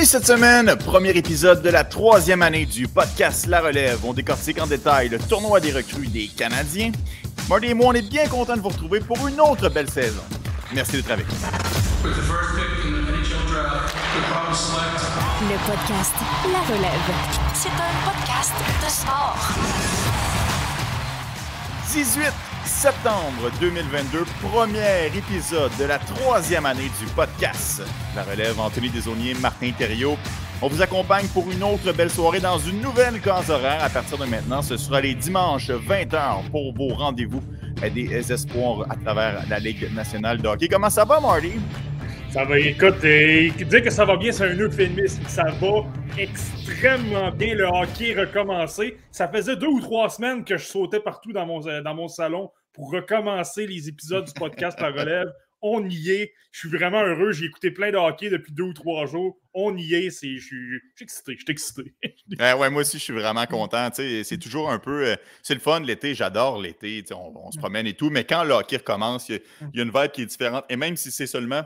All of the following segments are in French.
Salut cette semaine, premier épisode de la troisième année du podcast La Relève. On décortique en détail le tournoi des recrues des Canadiens. Marty et moi, on est bien contents de vous retrouver pour une autre belle saison. Merci d'être avec nous. Le podcast La Relève. C'est un podcast de sport. 18 septembre 2022, premier épisode de la troisième année du podcast. La relève Anthony Desaunier, Martin Thériault. On vous accompagne pour une autre belle soirée dans une nouvelle case horaire. À partir de maintenant, ce sera les dimanches 20h pour vos rendez-vous des espoirs à travers la Ligue nationale de hockey. Comment ça va, Marty? Ça va, écoute, dire que ça va bien, c'est un euphémisme. Ça va extrêmement bien. Le hockey recommencé. Ça faisait deux ou trois semaines que je sautais partout dans mon, dans mon salon pour recommencer les épisodes du podcast La Relève. On y est. Je suis vraiment heureux. J'ai écouté plein de hockey depuis deux ou trois jours. On y est. je, suis, excité. Je suis excité. ouais, moi aussi, je suis vraiment content. C'est toujours un peu. Euh, c'est le fun l'été. J'adore l'été. On, se promène et tout. Mais quand le hockey recommence, il y, a une vibe qui est différente. Et même si c'est seulement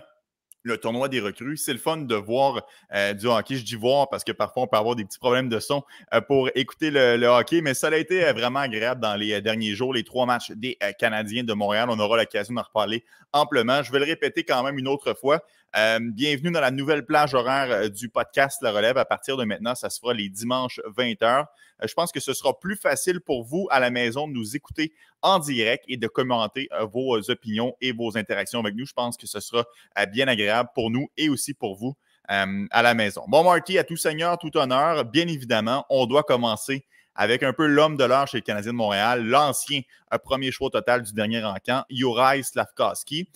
le tournoi des recrues. C'est le fun de voir euh, du hockey. Je dis voir parce que parfois on peut avoir des petits problèmes de son euh, pour écouter le, hockey, mais ça a été euh, vraiment agréable dans les derniers jours, les trois matchs des Canadiens de Montréal. On aura l'occasion d'en reparler amplement. Je vais le répéter quand même une autre fois. Bienvenue dans la nouvelle plage horaire du podcast La Relève. À partir de maintenant, ça se fera les dimanches 20h. je pense que ce sera plus facile pour vous à la maison de nous écouter en direct et de commenter euh, vos opinions et vos interactions avec nous. Je pense que ce sera euh, bien agréable pour nous et aussi pour vous euh, à la maison. Bon, Marty, à tout seigneur, tout honneur, bien évidemment, on doit commencer avec un peu l'homme de l'heure chez le Canadien de Montréal, l'ancien premier choix total du dernier encamp, Juraj Slavkowski.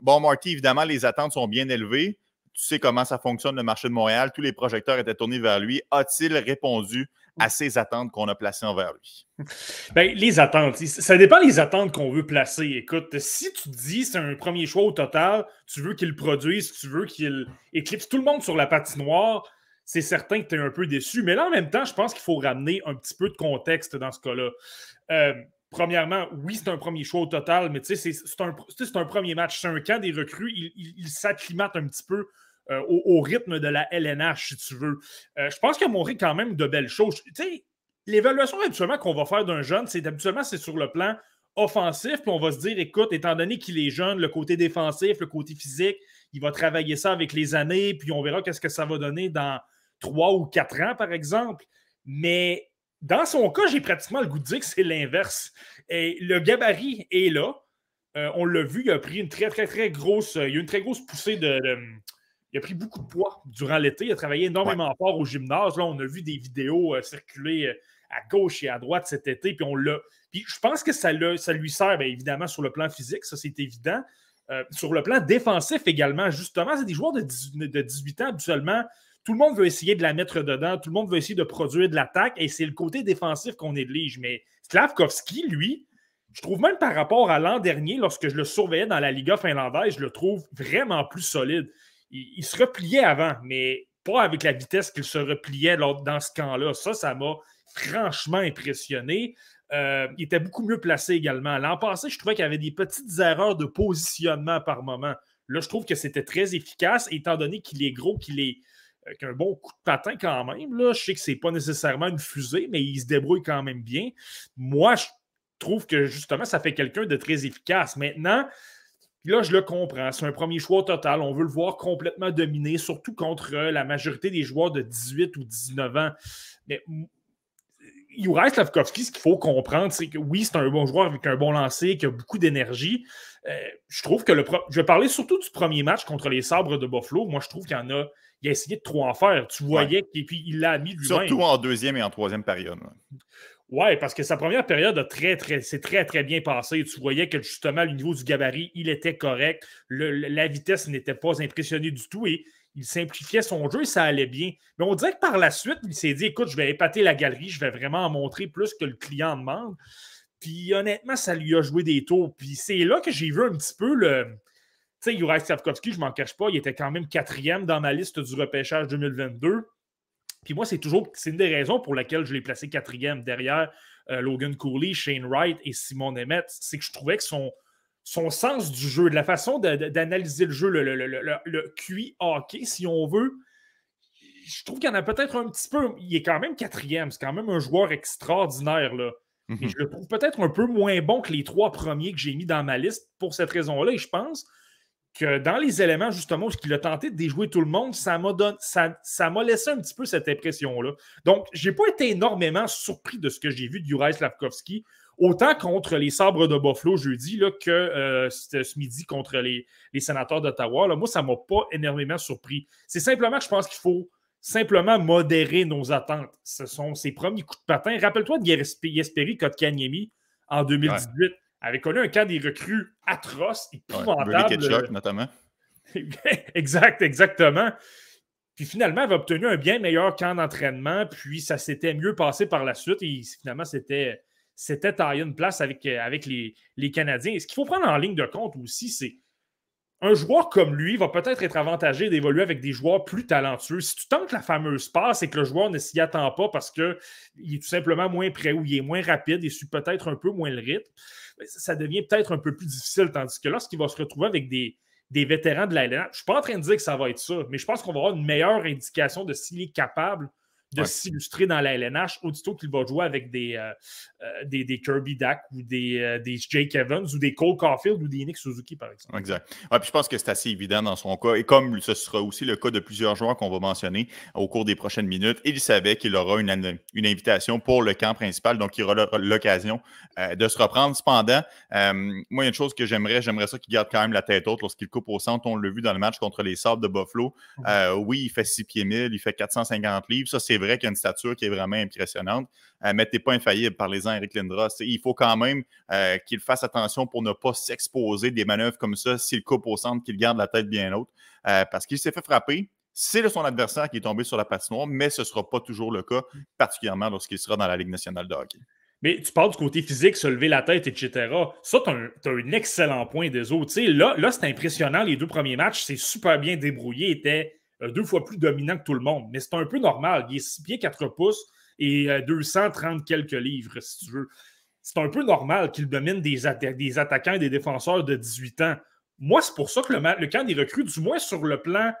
bon, Marty, évidemment, les attentes sont bien élevées. Tu sais comment ça fonctionne le marché de Montréal. Tous les projecteurs étaient tournés vers lui. A-t-il répondu à ces attentes qu'on a placées envers lui? Bien, les attentes, ça dépend des attentes qu'on veut placer. Écoute, si tu dis c'est un premier choix au total, tu veux qu'il produise, tu veux qu'il éclipse tout le monde sur la patinoire, c'est certain que tu es un peu déçu. Mais là, en même temps, je pense qu'il faut ramener un petit peu de contexte dans ce cas-là. Euh, premièrement, oui, c'est un premier choix au total, mais c'est un, premier match. C'est un camp des recrues. Il, il, s'acclimate un petit peu euh, au, rythme de la LNH, si tu veux. Euh, je pense qu'il a montré quand même de belles choses. L'évaluation habituellement qu'on va faire d'un jeune, c'est habituellement c'est sur le plan offensif, puis on va se dire, écoute, étant donné qu'il est jeune, le côté défensif, le côté physique, il va travailler ça avec les années, puis on verra qu'est-ce que ça va donner dans trois ou quatre ans, par exemple. Mais dans son cas, j'ai pratiquement le goût de dire que c'est l'inverse. Et le gabarit est là. Euh, on l'a vu, il a pris une très, très, très grosse. Il a une très grosse poussée de il a pris beaucoup de poids durant l'été. Il a travaillé énormément fort au gymnase. Là, on a vu des vidéos euh, circuler euh, à gauche et à droite cet été. Puis on l'a. Puis je pense que ça, ça lui sert, bien évidemment, sur le plan physique, ça c'est évident. Sur le plan défensif également, justement, c'est des joueurs de, 18 ans habituellement. Tout le monde veut essayer de la mettre dedans, tout le monde veut essayer de produire de l'attaque, et c'est le côté défensif qu'on néglige. Mais Slavkovski, lui, je trouve même par rapport à l'an dernier, lorsque je le surveillais dans la Liga finlandaise, je le trouve vraiment plus solide il, se repliait avant, mais pas avec la vitesse qu'il se repliait dans ce camp-là. Ça, ça m'a franchement impressionné. Euh, il était beaucoup mieux placé également. L'an passé, je trouvais qu'il y avait des petites erreurs de positionnement par moment. Là, je trouve que c'était très efficace, étant donné qu'il est gros, qu'il est avec un bon coup de patin quand même. Là. Je sais que ce n'est pas nécessairement une fusée, mais il se débrouille quand même bien. Moi, je trouve que justement, ça fait quelqu'un de très efficace. Maintenant, là, je le comprends. C'est un premier choix total. On veut le voir complètement dominé, surtout contre euh, la majorité des joueurs de 18 ou 19 ans. Mais Juraj Slavkovski, ce qu'il faut comprendre, c'est que oui, c'est un bon joueur avec un bon lancer, qui a beaucoup d'énergie. Euh, je trouve que le. Je vais parler surtout du premier match contre les Sabres de Buffalo. Moi, je trouve qu'il y en a. Il a essayé de trop en faire. Tu voyais, et puis il l'a mis lui-même. Surtout en deuxième et en troisième période. Oui, parce que sa première période a très, très, c'est très, très bien passé. Tu voyais que justement, au niveau du gabarit, il était correct. la vitesse n'était pas impressionnée du tout et il simplifiait son jeu et ça allait bien. Mais on dirait que par la suite, il s'est dit écoute, je vais épater la galerie, je vais vraiment en montrer plus que le client demande. Puis honnêtement, ça lui a joué des tours. Puis c'est là que j'ai vu un petit peu le. Tu sais, Juraj Savkovski, je m'en cache pas, il était quand même quatrième dans ma liste du repêchage 2022. Puis moi, c'est toujours c'est une des raisons pour lesquelles je l'ai placé quatrième derrière euh, Logan Cooley, Shane Wright et Simon Nemeth. C'est que je trouvais que son, son sens du jeu, de la façon d'analyser le jeu, le, le, QI hockey, si on veut, je trouve qu'il y en a peut-être un petit peu. Il est quand même quatrième. C'est quand même un joueur extraordinaire. Là. Et mhm. je le trouve peut-être un peu moins bon que les trois premiers que j'ai mis dans ma liste pour cette raison-là. Et je pense que dans les éléments, justement, où il a tenté de déjouer tout le monde, ça m'a ça, ça laissé un petit peu cette impression-là. Donc, je n'ai pas été énormément surpris de ce que j'ai vu de Juraj Slavkovski, autant contre les sabres de Buffalo jeudi là, que euh, ce midi contre les, les sénateurs d'Ottawa. Moi, ça ne m'a pas énormément surpris. C'est simplement que je pense qu'il faut simplement modérer nos attentes. Ce sont ses premiers coups de patin. Rappelle-toi de Yesperi Kotkaniemi en 2018 avait connu un cas des recrues atroces, épouvantables. Ouais, notamment. exact, exactement. Puis finalement, elle a obtenu un bien meilleur camp d'entraînement, puis ça s'était mieux passé par la suite. Et finalement, c'était, c'était taillé une place avec, avec les, les Canadiens. Et ce qu'il faut prendre en ligne de compte aussi, c'est un joueur comme lui va peut-être être avantagé d'évoluer avec des joueurs plus talentueux. Si tu tentes la fameuse passe et que le joueur ne s'y attend pas parce qu'il est tout simplement moins prêt ou il est moins rapide et suit peut-être un peu moins le rythme, ben, ça devient peut-être un peu plus difficile. Tandis que lorsqu'il va se retrouver avec des, vétérans de la je ne suis pas en train de dire que ça va être ça, mais je pense qu'on va avoir une meilleure indication de s'il est capable de s'illustrer dans la LNH, aussitôt qu'il va jouer avec des, euh, euh, des, des, Kirby Dack ou des, euh, des, Jake Evans ou des Cole Caulfield ou des Nick Suzuki, par exemple. Exact. Ouais, puis je pense que c'est assez évident dans son cas. Et comme ce sera aussi le cas de plusieurs joueurs qu'on va mentionner au cours des prochaines minutes, il savait qu'il aura une, une, invitation pour le camp principal, donc il aura l'occasion de se reprendre. Cependant, moi, il y a une chose que j'aimerais, j'aimerais ça qu'il garde quand même la tête haute lorsqu'il coupe au centre. On l'a vu dans le match contre les Sabres de Buffalo. oui, il fait 6 pieds 1000, il fait 450 livres. Ça, c'est vrai qu'il y a une stature qui est vraiment impressionnante. Euh, mais t'es pas infaillible, par les ans, Eric Lindros. Il faut quand même euh, qu'il fasse attention pour ne pas s'exposer des manœuvres comme ça s'il coupe au centre, qu'il garde la tête bien haute. Euh, parce qu'il s'est fait frapper. C'est son adversaire qui est tombé sur la patinoire, mais ce ne sera pas toujours le cas, particulièrement lorsqu'il sera dans la Ligue nationale de hockey. Mais tu parles du côté physique, se lever la tête, etc. Ça, tu as, un excellent point des autres. là, là c'est impressionnant. Les deux premiers matchs, c'est super bien débrouillé. Il était deux fois plus dominant que tout le monde. Mais c'est un peu normal. Il est 6 pieds 4 pouces et 230 euh, quelques livres, si tu veux. C'est un peu normal qu'il domine des, des, attaquants et des défenseurs de 18 ans. Moi, c'est pour ça que le, le camp des recrues, du moins sur le plan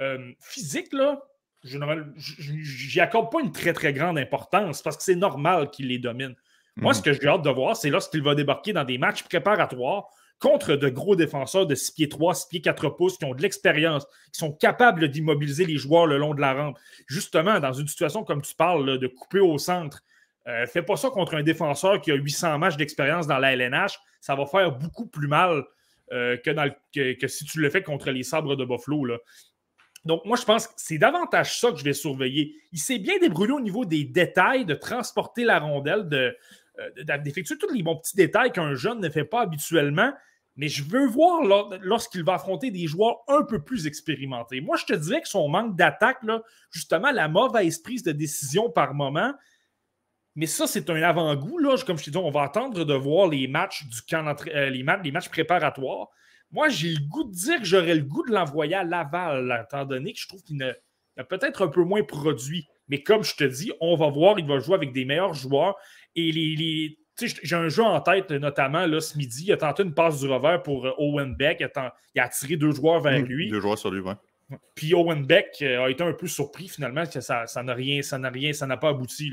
euh, physique, là, je n'y accorde pas une très, très grande importance parce que c'est normal qu'il les domine. Moi, mhm. ce que j'ai hâte de voir, c'est lorsqu'il va débarquer dans des matchs préparatoires contre de gros défenseurs de 6 pieds 3, 6 pieds 4 pouces qui ont de l'expérience, qui sont capables d'immobiliser les joueurs le long de la rampe. Justement, dans une situation comme tu parles, de couper au centre, euh, fais pas ça contre un défenseur qui a 800 matchs d'expérience dans la LNH. Ça va faire beaucoup plus mal euh, que, si tu le fais contre les sabres de Buffalo. Donc, moi, je pense que c'est davantage ça que je vais surveiller. Il s'est bien débrouillé au niveau des détails, de transporter la rondelle, de, euh, d'effectuer tous les bons petits détails qu'un jeune ne fait pas habituellement. Mais je veux voir lorsqu'il va affronter des joueurs un peu plus expérimentés. Moi, je te dirais que son manque d'attaque, justement, la mauvaise prise de décision par moment, mais ça, c'est un avant-goût. Comme je te dis, on va attendre de voir les matchs du camp euh, les, matchs, préparatoires. Moi, j'ai le goût de dire que j'aurais le goût de l'envoyer à Laval, étant donné que je trouve qu'il a peut-être un peu moins produit. Mais comme je te dis, on va voir, il va jouer avec des meilleurs joueurs. Et les, j'ai un jeu en tête, notamment là, ce midi. Il a tenté une passe du revers pour euh, Owen Beck. Il a, il a attiré deux joueurs vers mmh, lui. Deux joueurs sur lui, oui. Puis Owen Beck euh, a été un peu surpris finalement que ça n'a rien, ça n'a rien, ça n'a pas abouti.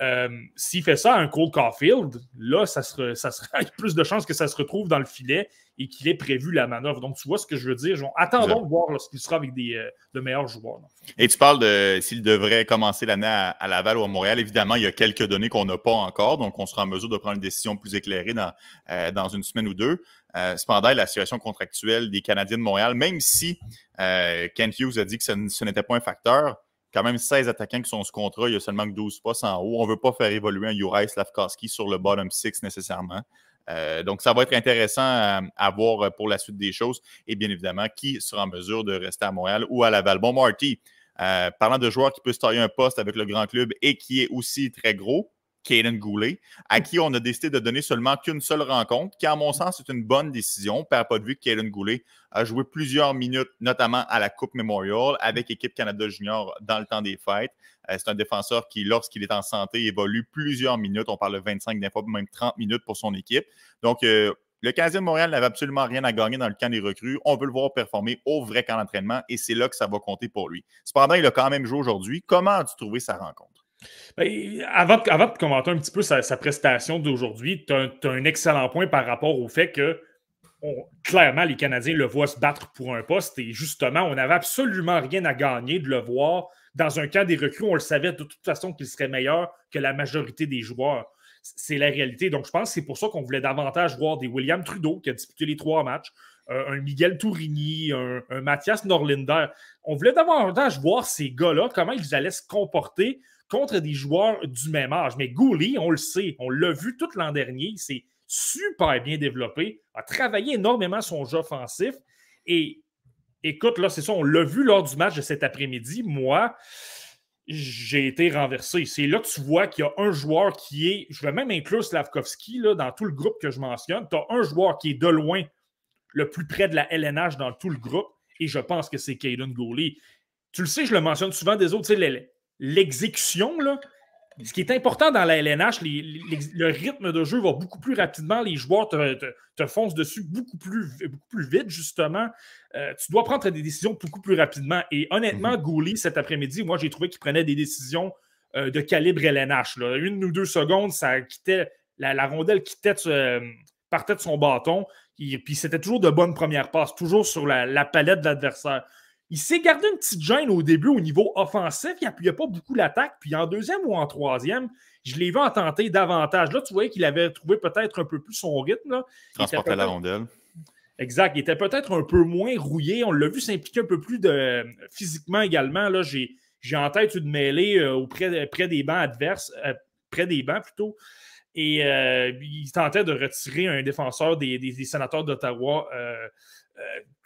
Euh, s'il fait ça à un Cole Caulfield, là, ça sera, ça sera plus de chances que ça se retrouve dans le filet et qu'il ait prévu la manœuvre. Donc, tu vois ce que je veux dire. attendons de voir lorsqu'il sera avec des, euh, de meilleurs joueurs. Et tu parles de s'il devrait commencer l'année à, Laval ou à Montréal. Évidemment, il y a quelques données qu'on n'a pas encore, donc on sera en mesure de prendre une décision plus éclairée dans, euh, dans une semaine ou deux. Euh, cependant, la situation contractuelle des Canadiens de Montréal, même si Kent Hughes a dit que ce, n'était pas un facteur, quand même 16 attaquants qui sont sous contrat, il y a seulement que 12 postes en haut. On ne veut pas faire évoluer un Juraj Slavkowski sur le bottom six nécessairement. Euh, donc, ça va être intéressant à, voir pour la suite des choses. Et bien évidemment, qui sera en mesure de rester à Montréal ou à Laval. Bon, Marty, euh, parlant de joueurs qui peuvent se tailler un poste avec le grand club et qui est aussi très gros, Caden Goulet, à qui on a décidé de donner seulement qu'une seule rencontre, qui, à mon sens, est une bonne décision. Père pas de vue que Caden Goulet a joué plusieurs minutes, notamment à la Coupe Memorial, avec Équipe Canada Junior dans le temps des fêtes. Euh, c'est un défenseur qui, lorsqu'il est en santé, évolue plusieurs minutes. On parle de 25, des fois même 30 minutes pour son équipe. Donc, euh, le Canadien de Montréal n'avait absolument rien à gagner dans le camp des recrues. On veut le voir performer au vrai camp d'entraînement et c'est là que ça va compter pour lui. Cependant, il a quand même joué aujourd'hui. Comment as-tu trouvé sa rencontre? Ben, avant, de commenter un petit peu sa, prestation d'aujourd'hui, tu as, un excellent point par rapport au fait que clairement, les Canadiens le voient se battre pour un poste et justement, on n'avait absolument rien à gagner de le voir dans un camp des recrues. On le savait de toute façon qu'il serait meilleur que la majorité des joueurs c'est la réalité. Donc, je pense que c'est pour ça qu'on voulait davantage voir des William Trudeau qui a disputé les trois matchs, euh, un Miguel Tourigny, un, Mathias Norlinder. On voulait davantage voir ces gars-là, comment ils allaient se comporter contre des joueurs du même âge. Mais Gouli, on le sait, on l'a vu tout l'an dernier, il s'est super bien développé, a travaillé énormément son jeu offensif. Et écoute, là, c'est ça, on l'a vu lors du match de cet après-midi. Moi, j'ai été renversé. C'est là que tu vois qu'il y a un joueur qui est, je vais même inclure Slavkovski là, dans tout le groupe que je mentionne. Tu as un joueur qui est de loin le plus près de la LNH dans tout le groupe, et je pense que c'est Caden Gooley. Tu le sais, je le mentionne souvent des autres, l'exécution, là, ce qui est important dans la LNH, le rythme de jeu va beaucoup plus rapidement. Les joueurs te, foncent dessus beaucoup plus, beaucoup plus vite, justement. Euh, tu dois prendre des décisions beaucoup plus rapidement. Et honnêtement, mm cet après-midi, moi, j'ai trouvé qu'il prenait des décisions euh, de calibre LNH. Une ou deux secondes, ça quittait, la, rondelle quittait, euh, partait de son bâton. Et, puis c'était toujours de bonnes premières passes, toujours sur la palette de l'adversaire. Il s'est gardé une petite gêne au début au niveau offensif. Il n'appuyait pas beaucoup l'attaque. Puis en deuxième ou en troisième, je l'ai vu en tenter davantage. Là, tu voyais qu'il avait trouvé peut-être un peu plus son rythme. Là. Transporter la rondelle. Exact. Il était peut-être un peu moins rouillé. On l'a vu s'impliquer un peu plus de... physiquement également. Là, j'ai, en tête une mêlée euh, auprès près des bancs adverses, euh, près des bancs plutôt. Et euh, il tentait de retirer un défenseur des, des sénateurs d'Ottawa euh,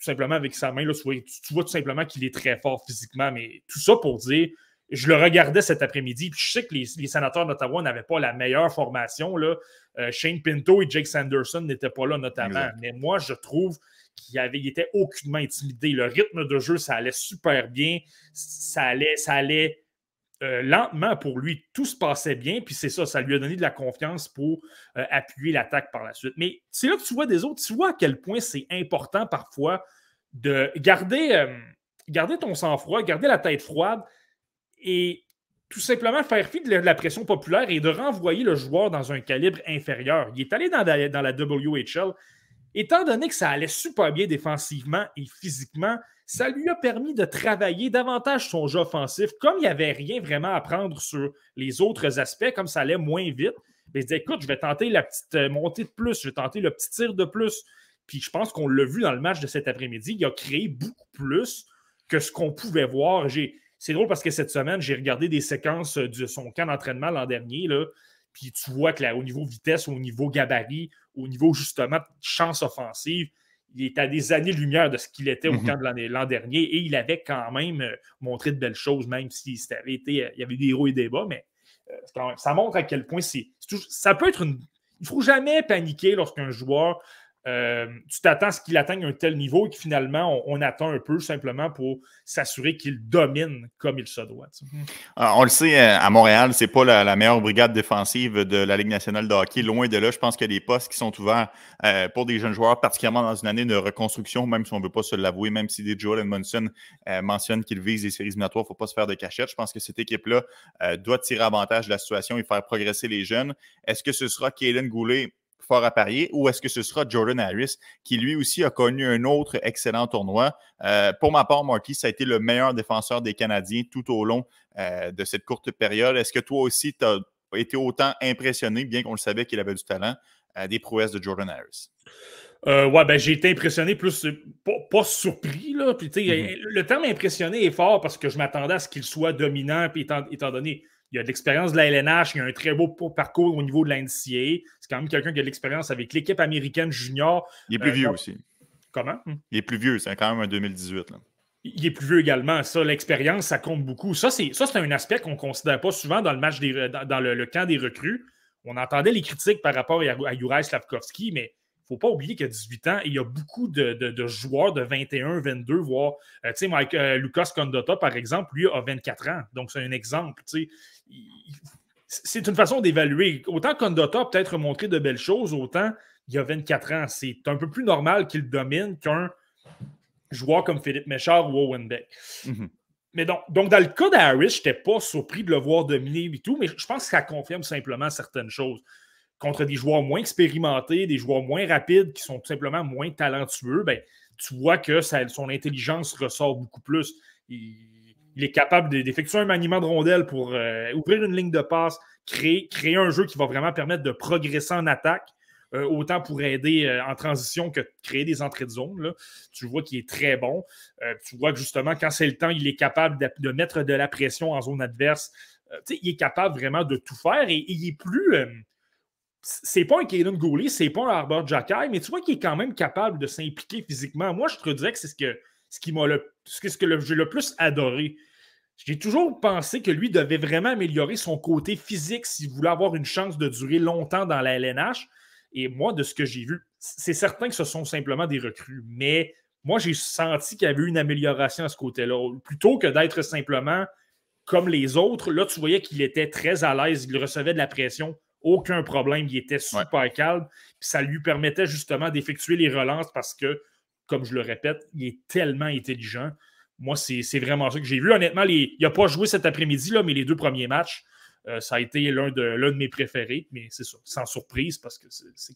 tout simplement avec sa main. Là, tu, vois, tout simplement qu'il est très fort physiquement, mais tout ça pour dire, je le regardais cet après-midi, puis je sais que les, sénateurs d'Ottawa n'avaient pas la meilleure formation. Là. Euh, Shane Pinto et Jake Sanderson n'étaient pas là notamment, mais moi, je trouve qu'il avait, était aucunement intimidé. Le rythme de jeu, ça allait super bien, ça allait, ça allait euh, lentement pour lui, tout se passait bien, puis c'est ça, ça lui a donné de la confiance pour euh, appuyer l'attaque par la suite. Mais c'est là que tu vois des autres, tu vois à quel point c'est important parfois de garder, euh, ton sang-froid, garder la tête froide et tout simplement faire fi de la pression populaire et de renvoyer le joueur dans un calibre inférieur. Il est allé dans dans la WHL. Étant donné que ça allait super bien défensivement et physiquement, ça lui a permis de travailler davantage son jeu offensif. Comme il n'y avait rien vraiment à prendre sur les autres aspects, comme ça allait moins vite, ben, il dit écoute, je vais tenter la petite euh, montée de plus, je vais tenter le petit tir de plus. Puis je pense qu'on l'a vu dans le match de cet après-midi, il a créé beaucoup plus que ce qu'on pouvait voir. C'est drôle parce que cette semaine, j'ai regardé des séquences de son camp d'entraînement l'an dernier. Là, puis tu vois que au niveau vitesse, au niveau gabarit, au niveau justement chance offensive, il est à des années-lumière de ce qu'il était au mhm. camp de l'an dernier et il avait quand même euh, montré de belles choses, même si avait été, euh, il y avait des héros et des bas, mais euh, ça montre à quel point c'est. Ça peut être une. Il ne faut jamais paniquer lorsqu'un joueur euh, tu t'attends à ce qu'il atteigne un tel niveau et que finalement, on, attend un peu simplement pour s'assurer qu'il domine comme il se doit. Ah, on le sait, euh, à Montréal, c'est pas la, meilleure brigade défensive de la Ligue nationale de hockey. Loin de là, je pense qu'il y a des postes qui sont ouverts euh, pour des jeunes joueurs, particulièrement dans une année de reconstruction, même si on ne veut pas se l'avouer, même si des Joel Edmondson mentionne qu'il vise les séries éliminatoires, il ne faut pas se faire de cachette. Je pense que cette équipe-là doit tirer avantage de la situation et faire progresser les jeunes. Est-ce que ce sera Kaylin Goulet? Fort à parier, ou est-ce que ce sera Jordan Harris, qui lui aussi a connu un autre excellent tournoi? Euh, pour ma part, Marty, ça a été le meilleur défenseur des Canadiens tout au long euh, de cette courte période. Est-ce que toi aussi, tu as été autant impressionné, bien qu'on le savait qu'il avait du talent, euh, des prouesses de Jordan Harris? ouais, ben j'ai été impressionné, plus pas, surpris. Là. Puis, mm-hmm. Le terme impressionné est fort parce que je m'attendais à ce qu'il soit dominant, puis étant donné il a de l'expérience de la LNH, il a un très beau parcours au niveau de l'NCA. C'est quand même quelqu'un qui a de l'expérience avec l'équipe américaine junior. Il est plus euh, vieux aussi. Comment? Il est plus vieux, c'est quand même un 2018. Il est plus vieux également. Ça, l'expérience, ça compte beaucoup. Ça, c'est un aspect qu'on ne considère pas souvent dans le match des, dans, le, camp des recrues. On entendait les critiques par rapport à, à Juraj Slavkovski, mais ne faut pas oublier qu'il a 18 ans et il y a beaucoup de, joueurs de 21, 22, voire, euh, tu sais, Mike, euh, Lucas Condotta, par exemple, lui a 24 ans. Donc, c'est un exemple. C'est une façon d'évaluer. Autant Condotta a peut-être montré de belles choses, autant il y a 24 ans. C'est un peu plus normal qu'il domine qu'un joueur comme Philippe Méchard ou Owen Beck. Mhm. Mais donc, donc, dans le cas d'Harris, je n'étais pas surpris de le voir dominer et tout, mais je pense que ça confirme simplement certaines choses. Contre des joueurs moins expérimentés, des joueurs moins rapides, qui sont tout simplement moins talentueux, ben, tu vois que son intelligence ressort beaucoup plus. Il, est capable d'effectuer un maniement de rondelle pour euh, ouvrir une ligne de passe, créer, un jeu qui va vraiment permettre de progresser en attaque. Euh, autant pour aider euh, en transition que créer des entrées de zone. Tu vois qu'il est très bon. Tu vois que justement, quand c'est le temps, il est capable de, mettre de la pression en zone adverse. il est capable vraiment de tout faire et, il est plus. c'est pas un Kaden Gooley, c'est pas un Arbor Jacky, mais tu vois qu'il est quand même capable de s'impliquer physiquement. Moi, je te dirais que c'est ce que, ce qui m'a le, ce que, j'ai le plus adoré. J'ai toujours pensé que lui devait vraiment améliorer son côté physique s'il voulait avoir une chance de durer longtemps dans la LNH. Et moi, de ce que j'ai vu, c'est certain que ce sont simplement des recrues, mais moi, j'ai senti qu'il y avait une amélioration à ce côté-là. Plutôt que d'être simplement comme les autres, là, tu voyais qu'il était très à l'aise, il recevait de la pression, aucun problème, il était super calme, puis ça lui permettait justement d'effectuer les relances parce que, comme je le répète, il est tellement intelligent. Moi, c'est vraiment ça que j'ai vu. Honnêtement, il n'a pas joué cet après-midi, mais les deux premiers matchs, euh, ça a été l'un de, mes préférés, mais c'est sans surprise, parce que,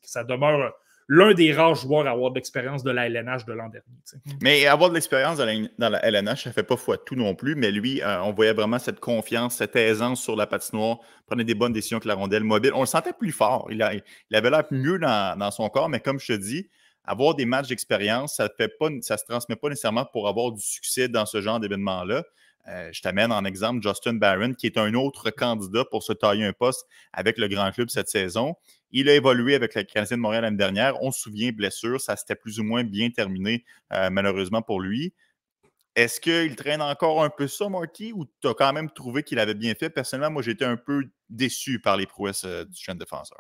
ça demeure l'un des rares joueurs à avoir de l'expérience de la LNH de l'an dernier. Mais avoir de l'expérience dans la LNH, ça ne fait pas foi tout non plus, mais lui, euh, on voyait vraiment cette confiance, cette aisance sur la patinoire, prenait des bonnes décisions avec la rondelle mobile. On le sentait plus fort. Il, avait l'air mieux dans, son corps, mais comme je te dis, avoir des matchs d'expérience, ça ne se transmet pas nécessairement pour avoir du succès dans ce genre d'événement-là. Euh, je t'amène en exemple Justin Barron, qui est un autre candidat pour se tailler un poste avec le grand club cette saison. Il a évolué avec la Canadien de Montréal l'année dernière. On se souvient, blessure, ça s'était plus ou moins bien terminé, euh, malheureusement pour lui. Est-ce qu'il traîne encore un peu ça, Marty, ou tu as quand même trouvé qu'il avait bien fait? Personnellement, moi, j'étais un peu déçu par les prouesses euh, du jeune défenseur.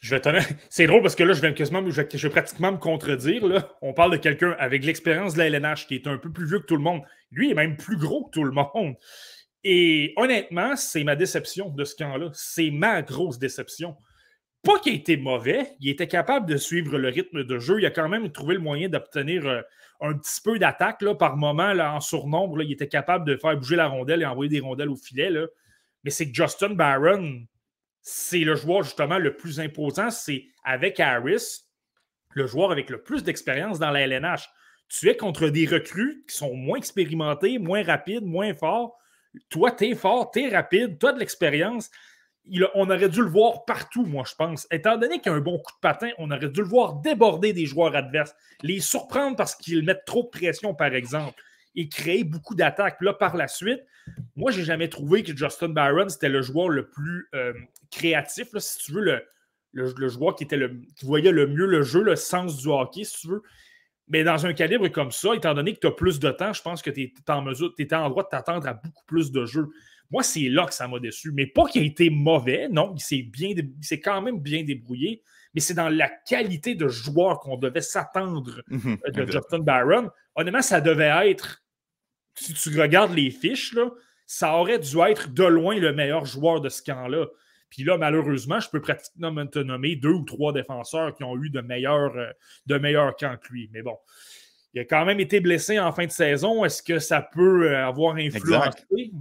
Je C'est drôle parce que là, je vais, pratiquement me contredire. Là. On parle de quelqu'un avec l'expérience de la LNH qui est un peu plus vieux que tout le monde. Lui est même plus gros que tout le monde. Et honnêtement, c'est ma déception de ce camp-là. C'est ma grosse déception. Pas qu'il ait été mauvais, il était capable de suivre le rythme de jeu. Il a quand même trouvé le moyen d'obtenir. Euh, un petit peu d'attaque par moment là, en surnombre. il était capable de faire bouger la rondelle et envoyer des rondelles au filet. Là. Mais c'est que Justin Barron, c'est le joueur justement le plus imposant. C'est avec Harris, le joueur avec le plus d'expérience dans la LNH. Tu es contre des recrues qui sont moins expérimentés, moins rapides, moins forts. Toi, tu fort, tu rapide, tu as de l'expérience on aurait dû le voir partout, moi, je pense. Étant donné qu'il a un bon coup de patin, on aurait dû le voir déborder des joueurs adverses, les surprendre parce qu'ils mettent trop de pression, par exemple, et créer beaucoup d'attaques. Là, par la suite, moi, j'ai jamais trouvé que Justin Barron, c'était le joueur le plus euh, créatif, si tu veux, le, le, joueur qui, était le, qui voyait le mieux le jeu, le sens du hockey, si tu veux. Mais dans un calibre comme ça, étant donné que tu as plus de temps, je pense que tu es en mesure, tu en droit de t'attendre à beaucoup plus de jeux. Moi, c'est là que ça m'a déçu. Mais pas qu'il ait été mauvais, non, il s'est, bien, il quand même bien débrouillé, mais c'est dans la qualité de joueur qu'on devait s'attendre mhm, euh, de Justin Barron. Honnêtement, ça devait être, si tu regardes les fiches, là, ça aurait dû être de loin le meilleur joueur de ce camp-là. Puis là, malheureusement, je peux pratiquement te nommer deux ou trois défenseurs qui ont eu de meilleurs, euh, de meilleurs camps que lui. Mais bon, il a quand même été blessé en fin de saison. Est-ce que ça peut euh, avoir influencé?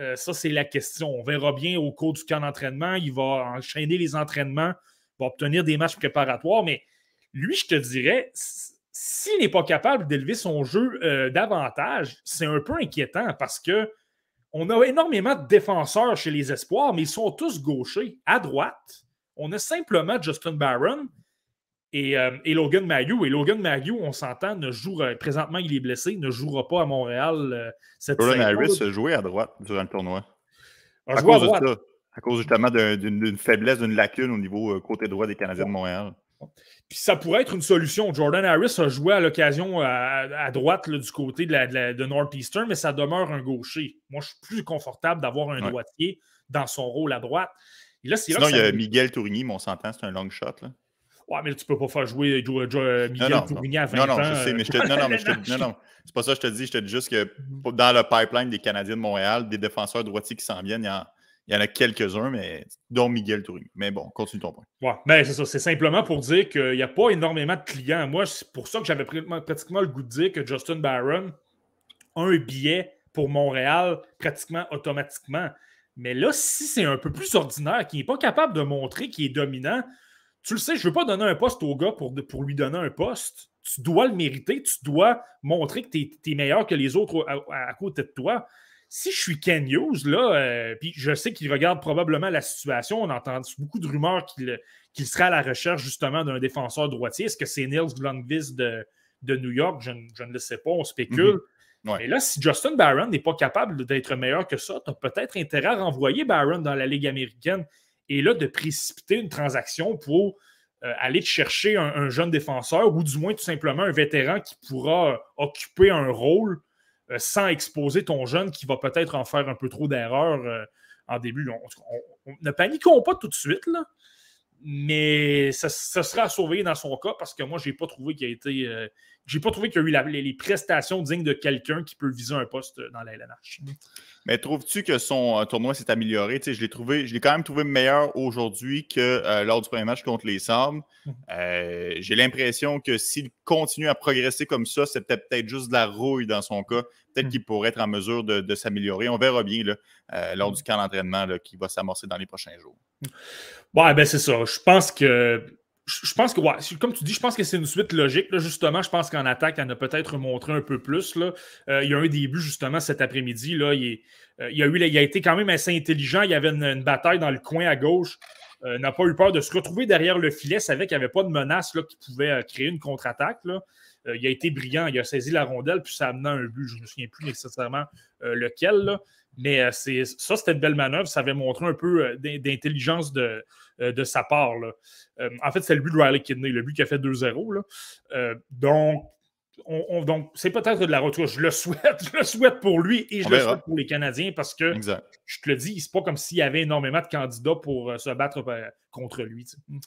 Euh, ça, c'est la question. On verra bien au cours du camp d'entraînement. Il va enchaîner les entraînements, va obtenir des matchs préparatoires. Mais lui, je te dirais, s'il n'est pas capable d'élever son jeu euh, davantage, c'est un peu inquiétant parce que on a énormément de défenseurs chez les Espoirs, mais ils sont tous gauchers. À droite, on a simplement Justin Barron euh, et, Logan Mayou. Et Logan Mayou, on s'entend, ne jouera, présentement, il est blessé, ne jouera pas à Montréal euh, cette Logan Harris a joué à droite durant le tournoi. À cause, de ça, à cause justement d'une faiblesse, d'une lacune au niveau euh, côté droit des Canadiens de Montréal. Puis ça pourrait être une solution. Jordan Harris a joué à l'occasion à, droite du côté de, la, de, Northeastern, mais ça demeure un gaucher. Moi, je suis plus confortable d'avoir un droitier dans son rôle à droite. là, Sinon, il y a Miguel Tourigny, mais on s'entend, c'est un long shot. Là. Ouais, mais tu peux pas faire jouer euh, Miguel Tourigny à 20 non, non, Je sais, mais je te, non, non, mais je te, non, non, c'est pas ça que je te dis. Je te dis juste que dans le pipeline des Canadiens de Montréal, des défenseurs droitiers qui s'en viennent, il Il y en a quelques-uns, mais dont Miguel Touring. Mais bon, continue ton point. Ouais, ben c'est ça. C'est simplement pour dire qu'il n'y a pas énormément de clients. Moi, c'est pour ça que j'avais pratiquement le goût de dire que Justin Barron a un billet pour Montréal pratiquement automatiquement. Mais là, si c'est un peu plus ordinaire, qui n'est pas capable de montrer qu'il est dominant, tu le sais, je ne veux pas donner un poste au gars pour, pour lui donner un poste. Tu dois le mériter, tu dois montrer que tu es, meilleur que les autres à, côté de toi. Si je suis Ken Hughes, là, euh, puis je sais qu'il regarde probablement la situation, on entend beaucoup de rumeurs qu'il serait à la recherche justement d'un défenseur droitier. Est-ce que c'est Nils Lundqvist de, de New York? Je, ne le sais pas, on spécule. Et là, si Justin Barron n'est pas capable d'être meilleur que ça, tu as peut-être intérêt à renvoyer Barron dans la Ligue américaine et là, de précipiter une transaction pour euh, aller chercher un, jeune défenseur ou du moins tout simplement un vétéran qui pourra occuper un rôle sans exposer ton jeune qui va peut-être en faire un peu trop d'erreurs euh, en début. ne paniquons pas tout de suite, mais ça, sera à surveiller dans son cas parce que moi, je n'ai pas trouvé qu'il a été j'ai pas trouvé qu'il y a eu les, prestations dignes de quelqu'un qui peut viser un poste dans la LNH. Mais trouves-tu que son euh, tournoi s'est amélioré? je l'ai trouvé, je l'ai quand même trouvé meilleur aujourd'hui que euh, lors du premier match contre les Sables. Mhm. Euh, j'ai l'impression que s'il continue à progresser comme ça, c'est peut-être juste de la rouille dans son cas. Peut-être mhm. qu'il pourrait être en mesure de, s'améliorer. On verra bien là, lors mhm. du camp d'entraînement qui va s'amorcer dans les prochains jours. Ouais, ben c'est ça. Je pense que je pense que, comme tu dis, je pense que c'est une suite logique. justement, je pense qu'en attaque, elle a peut-être montré un peu plus. Là. Euh, il y a un début, justement, cet après-midi. Là, il, euh, a eu, il a été quand même assez intelligent. Il y avait une, bataille dans le coin à gauche. Euh, n'a pas eu peur de se retrouver derrière le filet. Savait qu'il n'y avait pas de menace là, qui pouvait créer une contre-attaque. il a été brillant. Il a saisi la rondelle, puis ça a amené un but. Je ne me souviens plus nécessairement lequel. Mais ça, c'était une belle manœuvre. Ça avait montré un peu d'intelligence de euh, de sa part. Euh, en fait, c'est le but de Riley Kidney, le but qui a fait 2-0. Euh, donc, donc, c'est peut-être de la retour. Je le souhaite. Je le souhaite pour lui et je le souhaite pour les Canadiens parce que je te le dis, c'est pas comme s'il y avait énormément de candidats pour se battre contre lui.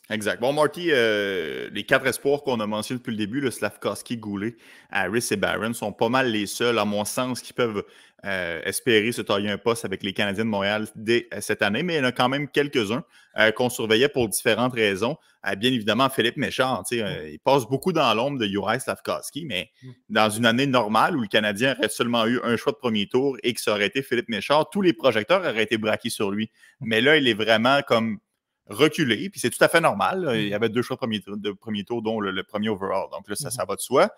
Exact. Bon, Marty, les quatre espoirs qu'on a mentionnés depuis le début, le Slavkowski, Goulet, Harris et Barron, sont pas mal les seuls, à mon sens, qui peuvent euh, espérer se tailler un poste avec les Canadiens de Montréal dès euh, cette année, mais il y en a quand même quelques-uns euh, qu'on surveillait pour différentes raisons. bien évidemment, Philippe Méchard, il passe beaucoup dans l'ombre de Juraj Slavkowski, mais mm. dans une année normale où le Canadien aurait seulement eu un choix de premier tour et que ça aurait été Philippe Méchard, tous les projecteurs auraient été braqués sur lui. Mais là, il est vraiment comme reculé, puis c'est tout à fait normal. Il y avait deux choix de premier, de premier tour, dont le, premier overall. Donc là, ça, ça va de soi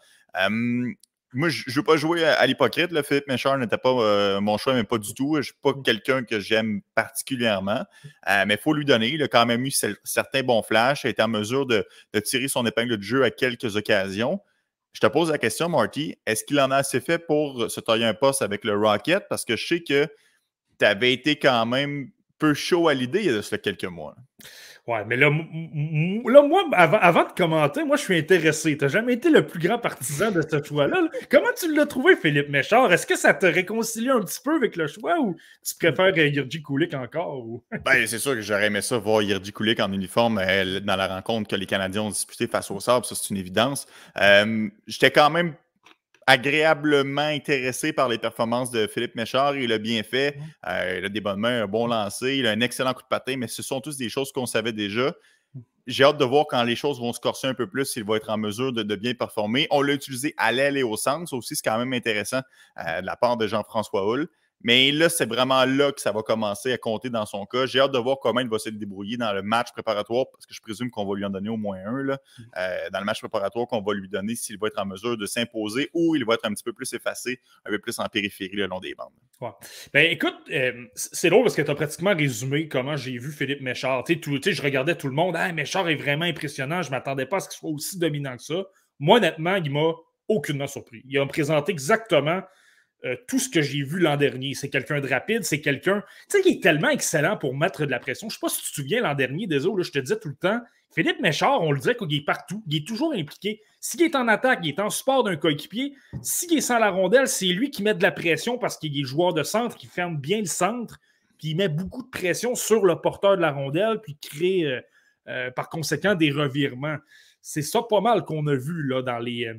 moi, je ne veux pas jouer à, l'hypocrite. Philippe Méchard n'était pas euh, mon choix, mais pas du tout. Je ne suis pas mm. quelqu'un que j'aime particulièrement. Euh, mais il faut lui donner. Il a quand même eu certains bons flashs. Il a été en mesure de, tirer son épingle de jeu à quelques occasions. Je te pose la question, Marty. Est-ce qu'il en a assez fait pour se tailler un poste avec le Rocket? Parce que je sais que tu avais été quand même peu chaud à l'idée il y a de quelques mois. Ouais, mais là, là moi, avant, de commenter, moi, je suis intéressé. Tu n'as jamais été le plus grand partisan de ce choix-là. Comment tu l'as trouvé, Philippe Méchard? Est-ce que ça te réconcilie un petit peu avec le choix ou tu préfères Yirji Kulik encore? ben, c'est sûr que j'aurais aimé ça, voir Yirji Kulik en uniforme euh, dans la rencontre que les Canadiens ont disputée face au Sable. Ça, c'est une évidence. Euh, j'étais quand même agréablement intéressé par les performances de Philippe Méchard. Il a bien fait. Euh, il a des bonnes mains, un bon lancer. Il a un excellent coup de patin, mais ce sont tous des choses qu'on savait déjà. J'ai hâte de voir quand les choses vont se corser un peu plus, s'il va être en mesure de, bien performer. On l'a utilisé à l'aile et au centre. Aussi, c'est quand même intéressant euh, de la part de Jean-François Hull. Mais là, c'est vraiment là que ça va commencer à compter dans son cas. J'ai hâte de voir comment il va se débrouiller dans le match préparatoire, parce que je présume qu'on va lui en donner au moins un. Là, mm. euh, dans le match préparatoire qu'on va lui donner s'il va être en mesure de s'imposer ou il va être un petit peu plus effacé, un peu plus en périphérie le long des bandes. Ouais. Ben, écoute, euh, c'est drôle parce que tu as pratiquement résumé comment j'ai vu Philippe Méchard. Tu sais, je regardais tout le monde. Ah, Méchard est vraiment impressionnant. Je ne m'attendais pas à ce qu'il soit aussi dominant que ça. Moi, honnêtement, il m'a aucunement surpris. Il a présenté exactement euh, tout ce que j'ai vu l'an dernier. C'est quelqu'un de rapide, c'est quelqu'un qui est tellement excellent pour mettre de la pression. Je ne sais pas si tu te souviens l'an dernier, désolé, je te disais tout le temps, Philippe Méchard, on le disait qu'il est partout, il est toujours impliqué. S'il est en attaque, il est en support d'un coéquipier. S'il est sans la rondelle, c'est lui qui met de la pression parce qu'il est joueur de centre, qui ferme bien le centre, puis il met beaucoup de pression sur le porteur de la rondelle, puis crée euh, euh, par conséquent des revirements. C'est ça pas mal qu'on a vu là, dans les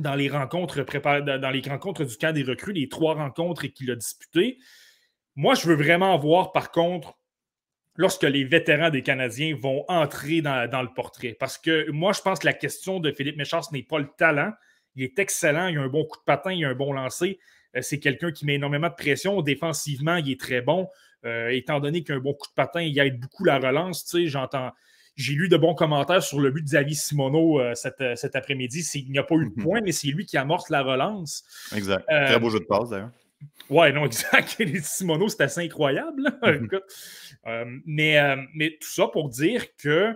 dans les rencontres dans les rencontres du camp des recrues, les trois rencontres qu'il a disputées. Moi, je veux vraiment voir, par contre, lorsque les vétérans des Canadiens vont entrer dans, dans, le portrait. Parce que moi, je pense que la question de Philippe Méchard, ce n'est pas le talent. Il est excellent, il a un bon coup de patin, il a un bon lancer. Euh, c'est quelqu'un qui met énormément de pression. Défensivement, il est très bon. Euh, étant donné qu'il a un bon coup de patin, il aide beaucoup la relance. J'entends. J'ai lu de bons commentaires sur le but de Xavier Simoneau euh, cet, après-midi. Il n'y a pas eu de mhm. point, mais c'est lui qui amorce la relance. Exact. Très beau jeu de passe, d'ailleurs. Ouais, non, exact. Les Simoneau, c'est assez incroyable. Mhm. mais, mais tout ça pour dire que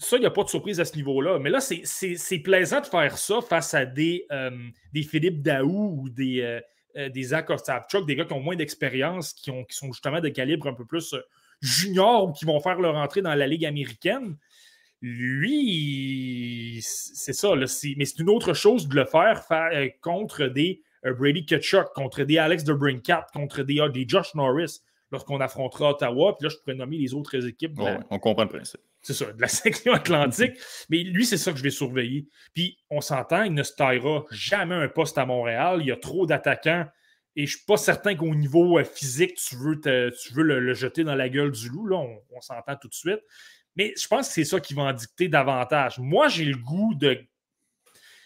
ça, il n'y a pas de surprise à ce niveau-là. Mais là, c'est plaisant de faire ça face à des, euh, des Philippe Daou ou des, euh, euh des Zach des gars qui ont moins d'expérience, qui, qui sont justement de calibre un peu plus euh, junior ou qui vont faire leur entrée dans la Ligue américaine. Lui, c'est ça. mais c'est une autre chose de le faire, contre des Brady Ketchuk, contre des Alex de Brinkat, contre des, des Josh Norris lorsqu'on affrontera Ottawa. Puis là, je pourrais nommer les autres équipes. on comprend le principe c'est ça, de la section atlantique. Mais lui, c'est ça que je vais surveiller. Puis on s'entend, il ne se taillera jamais un poste à Montréal. Il y a trop d'attaquants. Et je ne suis pas certain qu'au niveau euh, physique, tu veux, tu veux le, jeter dans la gueule du loup. Là, on, s'entend tout de suite. Mais je pense que c'est ça qui va en dicter davantage. Moi, j'ai le goût de.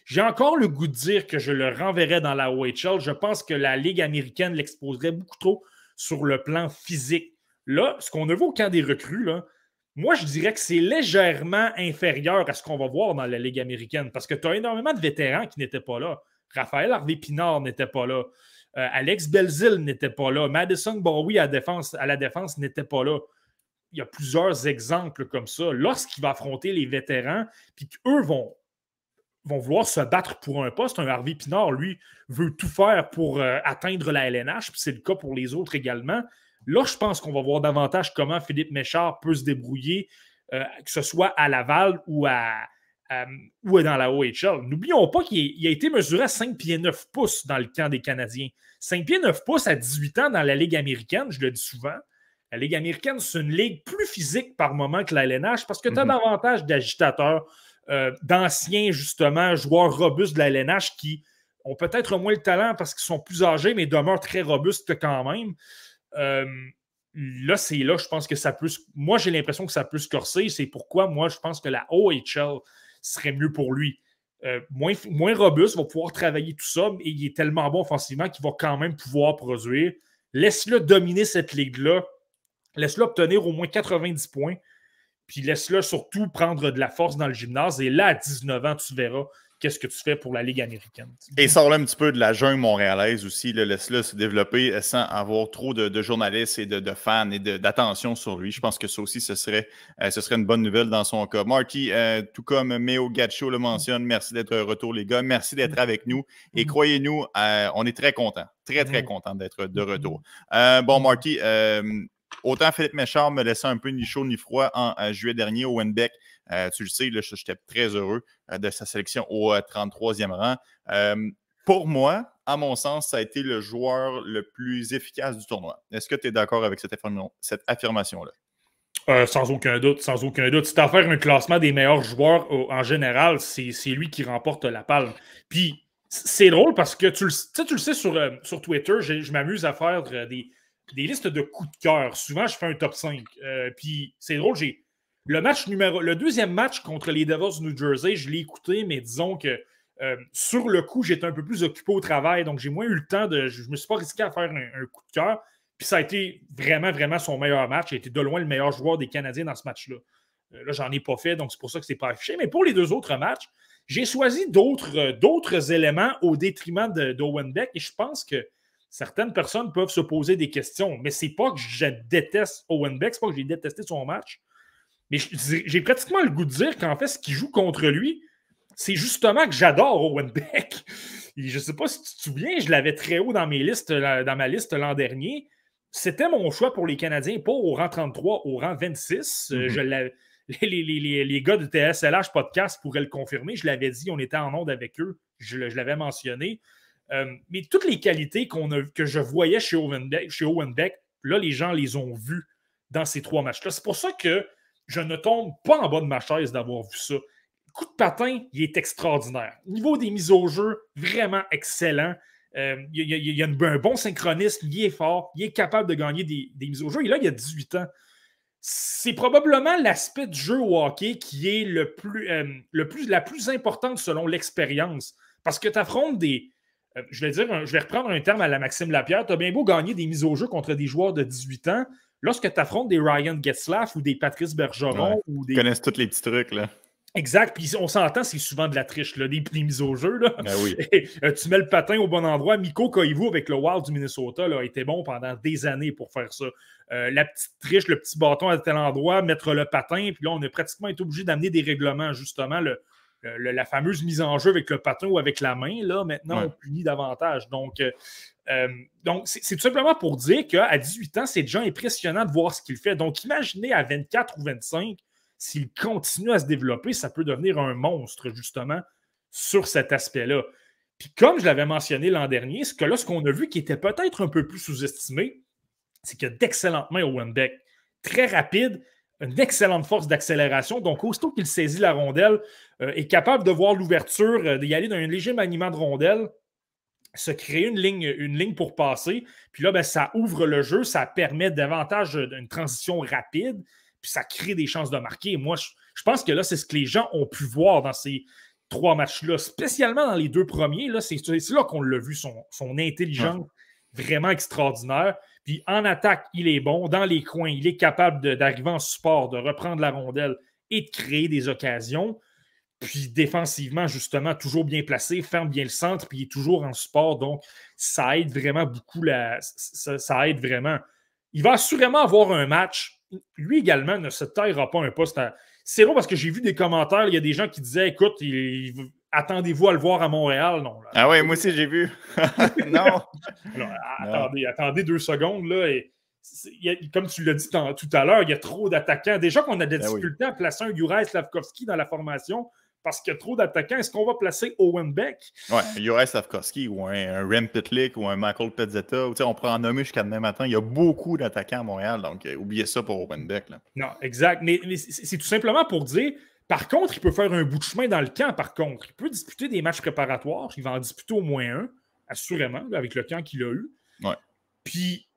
J'ai encore le goût de dire que je le renverrais dans la OHL. Je pense que la Ligue américaine l'exposerait beaucoup trop sur le plan physique. Là, ce qu'on a vu au camp des recrues, là, moi, je dirais que c'est légèrement inférieur à ce qu'on va voir dans la Ligue américaine parce que tu as énormément de vétérans qui n'étaient pas là. Raphaël Harvey Pinard n'était pas là. Euh, Alex Belzil n'était pas là. Madison Bowie à, à la défense n'était pas là. Il y a plusieurs exemples comme ça. Lorsqu'il va affronter les vétérans, puis qu'eux vont, vont vouloir se battre pour un poste, un Harvey Pinard, lui, veut tout faire pour euh, atteindre la LNH, puis c'est le cas pour les autres également. Là, je pense qu'on va voir davantage comment Philippe Méchard peut se débrouiller, euh, que ce soit à Laval ou, à, ou dans la OHL. N'oublions pas qu'il a été mesuré à 5 pieds 9 pouces dans le camp des Canadiens. 5 pieds 9 pouces à 18 ans dans la Ligue américaine, je le dis souvent. La Ligue américaine, c'est une ligue plus physique par moment que la LNH parce que tu as mhm. davantage d'agitateurs, euh, d'anciens, justement, joueurs robustes de la LNH qui ont peut-être moins le talent parce qu'ils sont plus âgés, mais demeurent très robustes quand même. Euh, là, c'est là, je pense que ça peut. Moi, j'ai l'impression que ça peut se corser. C'est pourquoi moi, je pense que la OHL serait mieux pour lui. Euh, moins, moins robuste, va pouvoir travailler tout ça, et il est tellement bon offensivement qu'il va quand même pouvoir produire. Laisse-le dominer cette ligue-là. Laisse-le obtenir au moins 90 points. Puis laisse-le surtout prendre de la force dans le gymnase. Et là, à 19 ans, tu verras qu'est-ce que tu fais pour la Ligue américaine. Et sort un petit peu de la jungle montréalaise aussi, laisse-le se développer sans avoir trop de, journalistes et de, fans et d'attention sur lui. Je pense que ça aussi, ce serait, euh, ce serait une bonne nouvelle dans son cas. Marty, euh, tout comme Méo Gacho le mentionne, merci d'être retour, les gars. Merci d'être avec nous. Et mm-hmm. croyez-nous, euh, on est très contents, très, très mm-hmm. contents d'être de retour. bon, mm-hmm. Marty, autant Philippe Méchard me laissait un peu ni chaud ni froid en juillet dernier au Wenbeck. Euh, tu le sais, j'étais très heureux euh, de sa sélection au 33e euh, rang. pour moi, à mon sens, ça a été le joueur le plus efficace du tournoi. Est-ce que tu es d'accord avec cette, affirmation-là? sans aucun doute, sans aucun doute. Si tu as faire un classement des meilleurs joueurs en général, c'est lui qui remporte la palme. Puis c'est drôle parce que tu le, tu le sais sur, sur Twitter, je m'amuse à faire des, des, listes de coups de cœur. Souvent, je fais un top 5. puis c'est drôle, j'ai le match numéro, le deuxième match contre les Devils de New Jersey, je l'ai écouté, mais disons que euh, sur le coup, j'étais un peu plus occupé au travail, donc j'ai moins eu le temps de. Je ne me suis pas risqué à faire un, coup de cœur. Puis ça a été vraiment, vraiment son meilleur match. Il a été de loin le meilleur joueur des Canadiens dans ce match-là. Euh, là, j'en ai pas fait, donc c'est pour ça que c'est pas affiché. Mais pour les deux autres matchs, j'ai choisi d'autres, euh, éléments au détriment d'Owen Beck et je pense que certaines personnes peuvent se poser des questions. Mais c'est pas que je déteste Owen Beck, c'est pas que j'ai détesté son match. Mais j'ai pratiquement le goût de dire qu'en fait, ce qui joue contre lui, c'est justement que j'adore Owen Beck. je ne sais pas si tu te souviens, je l'avais très haut dans, mes listes, dans ma liste l'an dernier. C'était mon choix pour les Canadiens, pas au rang 33, au rang 26. Euh, mm-hmm. les, gars de TSLH Podcast pourraient le confirmer. Je l'avais dit, on était en onde avec eux. Je, l'avais mentionné. Euh, mais toutes les qualités a, que je voyais chez Owen, Beck, chez Owen Beck, là, les gens les ont vues dans ces trois matchs-là. C'est pour ça que je ne tombe pas en bas de ma chaise d'avoir vu ça. coup de patin, il est extraordinaire. Niveau des mises au jeu, vraiment excellent. Euh, il, y a, un bon synchronisme, il est fort, il est capable de gagner des, mises au jeu. Et là, il y a 18 ans. C'est probablement l'aspect du jeu hockey qui est le plus, euh, le plus, la plus importante selon l'expérience. Parce que tu affrontes des. Euh, je vais dire, je vais reprendre un terme à la Maxime Lapierre. Tu as bien beau gagner des mises au jeu contre des joueurs de 18 ans. Lorsque tu affrontes des Ryan Getzlaff ou des Patrice Bergeron ou des. Ils connaissent tous les petits trucs, là. Exact. Puis on s'entend, c'est souvent de la triche, là, des, mises au jeu. Là. Ben oui. Euh, tu mets le patin au bon endroit. Miko Koivu avec le Wild du Minnesota là, a été bon pendant des années pour faire ça. Euh, la petite triche, le petit bâton à tel endroit, mettre le patin. Puis là, on a pratiquement été obligé d'amener des règlements, justement, le, la fameuse mise en jeu avec le patin ou avec la main. Là, maintenant, on punit davantage. Donc, euh, donc c'est tout simplement pour dire qu'à 18 ans, c'est déjà impressionnant de voir ce qu'il fait. Donc, imaginez à 24 ou 25 s'il continue à se développer, ça peut devenir un monstre, justement, sur cet aspect-là. Puis comme je l'avais mentionné l'an dernier, ce que là, ce qu'on a vu qui était peut-être un peu plus sous-estimé, c'est qu'il y a d'excellentes mains au Wenbeck. Très rapide, une excellente force d'accélération. Donc, aussitôt qu'il saisit la rondelle, euh, est capable de voir l'ouverture, euh, d'y aller d'un léger maniement de rondelle, se créer une ligne, une ligne pour passer. Puis là, ben, ça ouvre le jeu, ça permet davantage d'une transition rapide puis ça crée des chances de marquer. Moi, je, pense que là, c'est ce que les gens ont pu voir dans ces trois matchs-là, spécialement dans les deux premiers. Là, c'est, là qu'on l'a vu, son, son intelligence vraiment extraordinaire. Puis en attaque, il est bon. Dans les coins, il est capable d'arriver en support, de reprendre la rondelle et de créer des occasions. Puis défensivement, justement, toujours bien placé, ferme bien le centre, puis il est toujours en support. Donc, ça aide vraiment beaucoup. La, ça, aide vraiment. Il va assurément avoir un match lui également ne se taillera pas un poste C'est bon parce que j'ai vu des commentaires, il y a des gens qui disaient écoute, attendez-vous à le voir à Montréal? Non, Ah oui, moi aussi j'ai vu. non. Attendez, attendez deux secondes. Là, et, comme tu l'as dit tout à l'heure, il y a trop d'attaquants. Déjà qu'on a des ben difficultés à placer un Juraj Slavkovski dans la formation parce qu'il y a trop d'attaquants. Est-ce qu'on va placer Owen Beck? Oui, Juraj Slavkovski ou un, Rem Pitlick ou un Michael Pezzetta. On pourrait en nommer jusqu'à demain matin. Il y a beaucoup d'attaquants à Montréal, donc euh, oubliez ça pour Owen Beck. Non, exact. Mais, c'est tout simplement pour dire, par contre, il peut faire un bout de chemin dans le camp, par contre. Il peut disputer des matchs préparatoires. Il va en disputer au moins un, assurément, avec le camp qu'il a eu. Ouais. Puis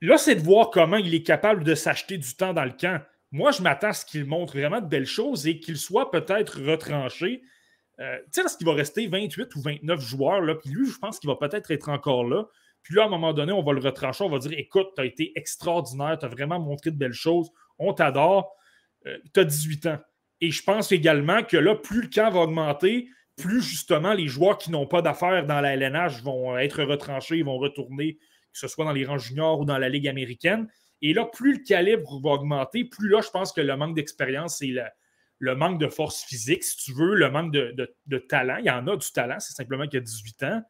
là, c'est de voir comment il est capable de s'acheter du temps dans le camp. Moi, je m'attends à ce qu'il montre vraiment de belles choses et qu'il soit peut-être retranché. Euh, tu sais, parce qu'il va rester 28 ou 29 joueurs, là, puis lui, je pense qu'il va peut-être être encore là. Puis là, à un moment donné, on va le retrancher, on va dire écoute, tu as été extraordinaire, tu as vraiment montré de belles choses, on t'adore, euh, tu as 18 ans. Et je pense également que là, plus le camp va augmenter, plus justement les joueurs qui n'ont pas d'affaires dans la LNH vont être retranchés, vont retourner, que ce soit dans les rangs juniors ou dans la Ligue américaine. Et là, plus le calibre va augmenter, plus là, je pense que le manque d'expérience et le, manque de force physique, si tu veux, le manque de, talent. Il y en a du talent, c'est simplement qu'il y a 18 ans.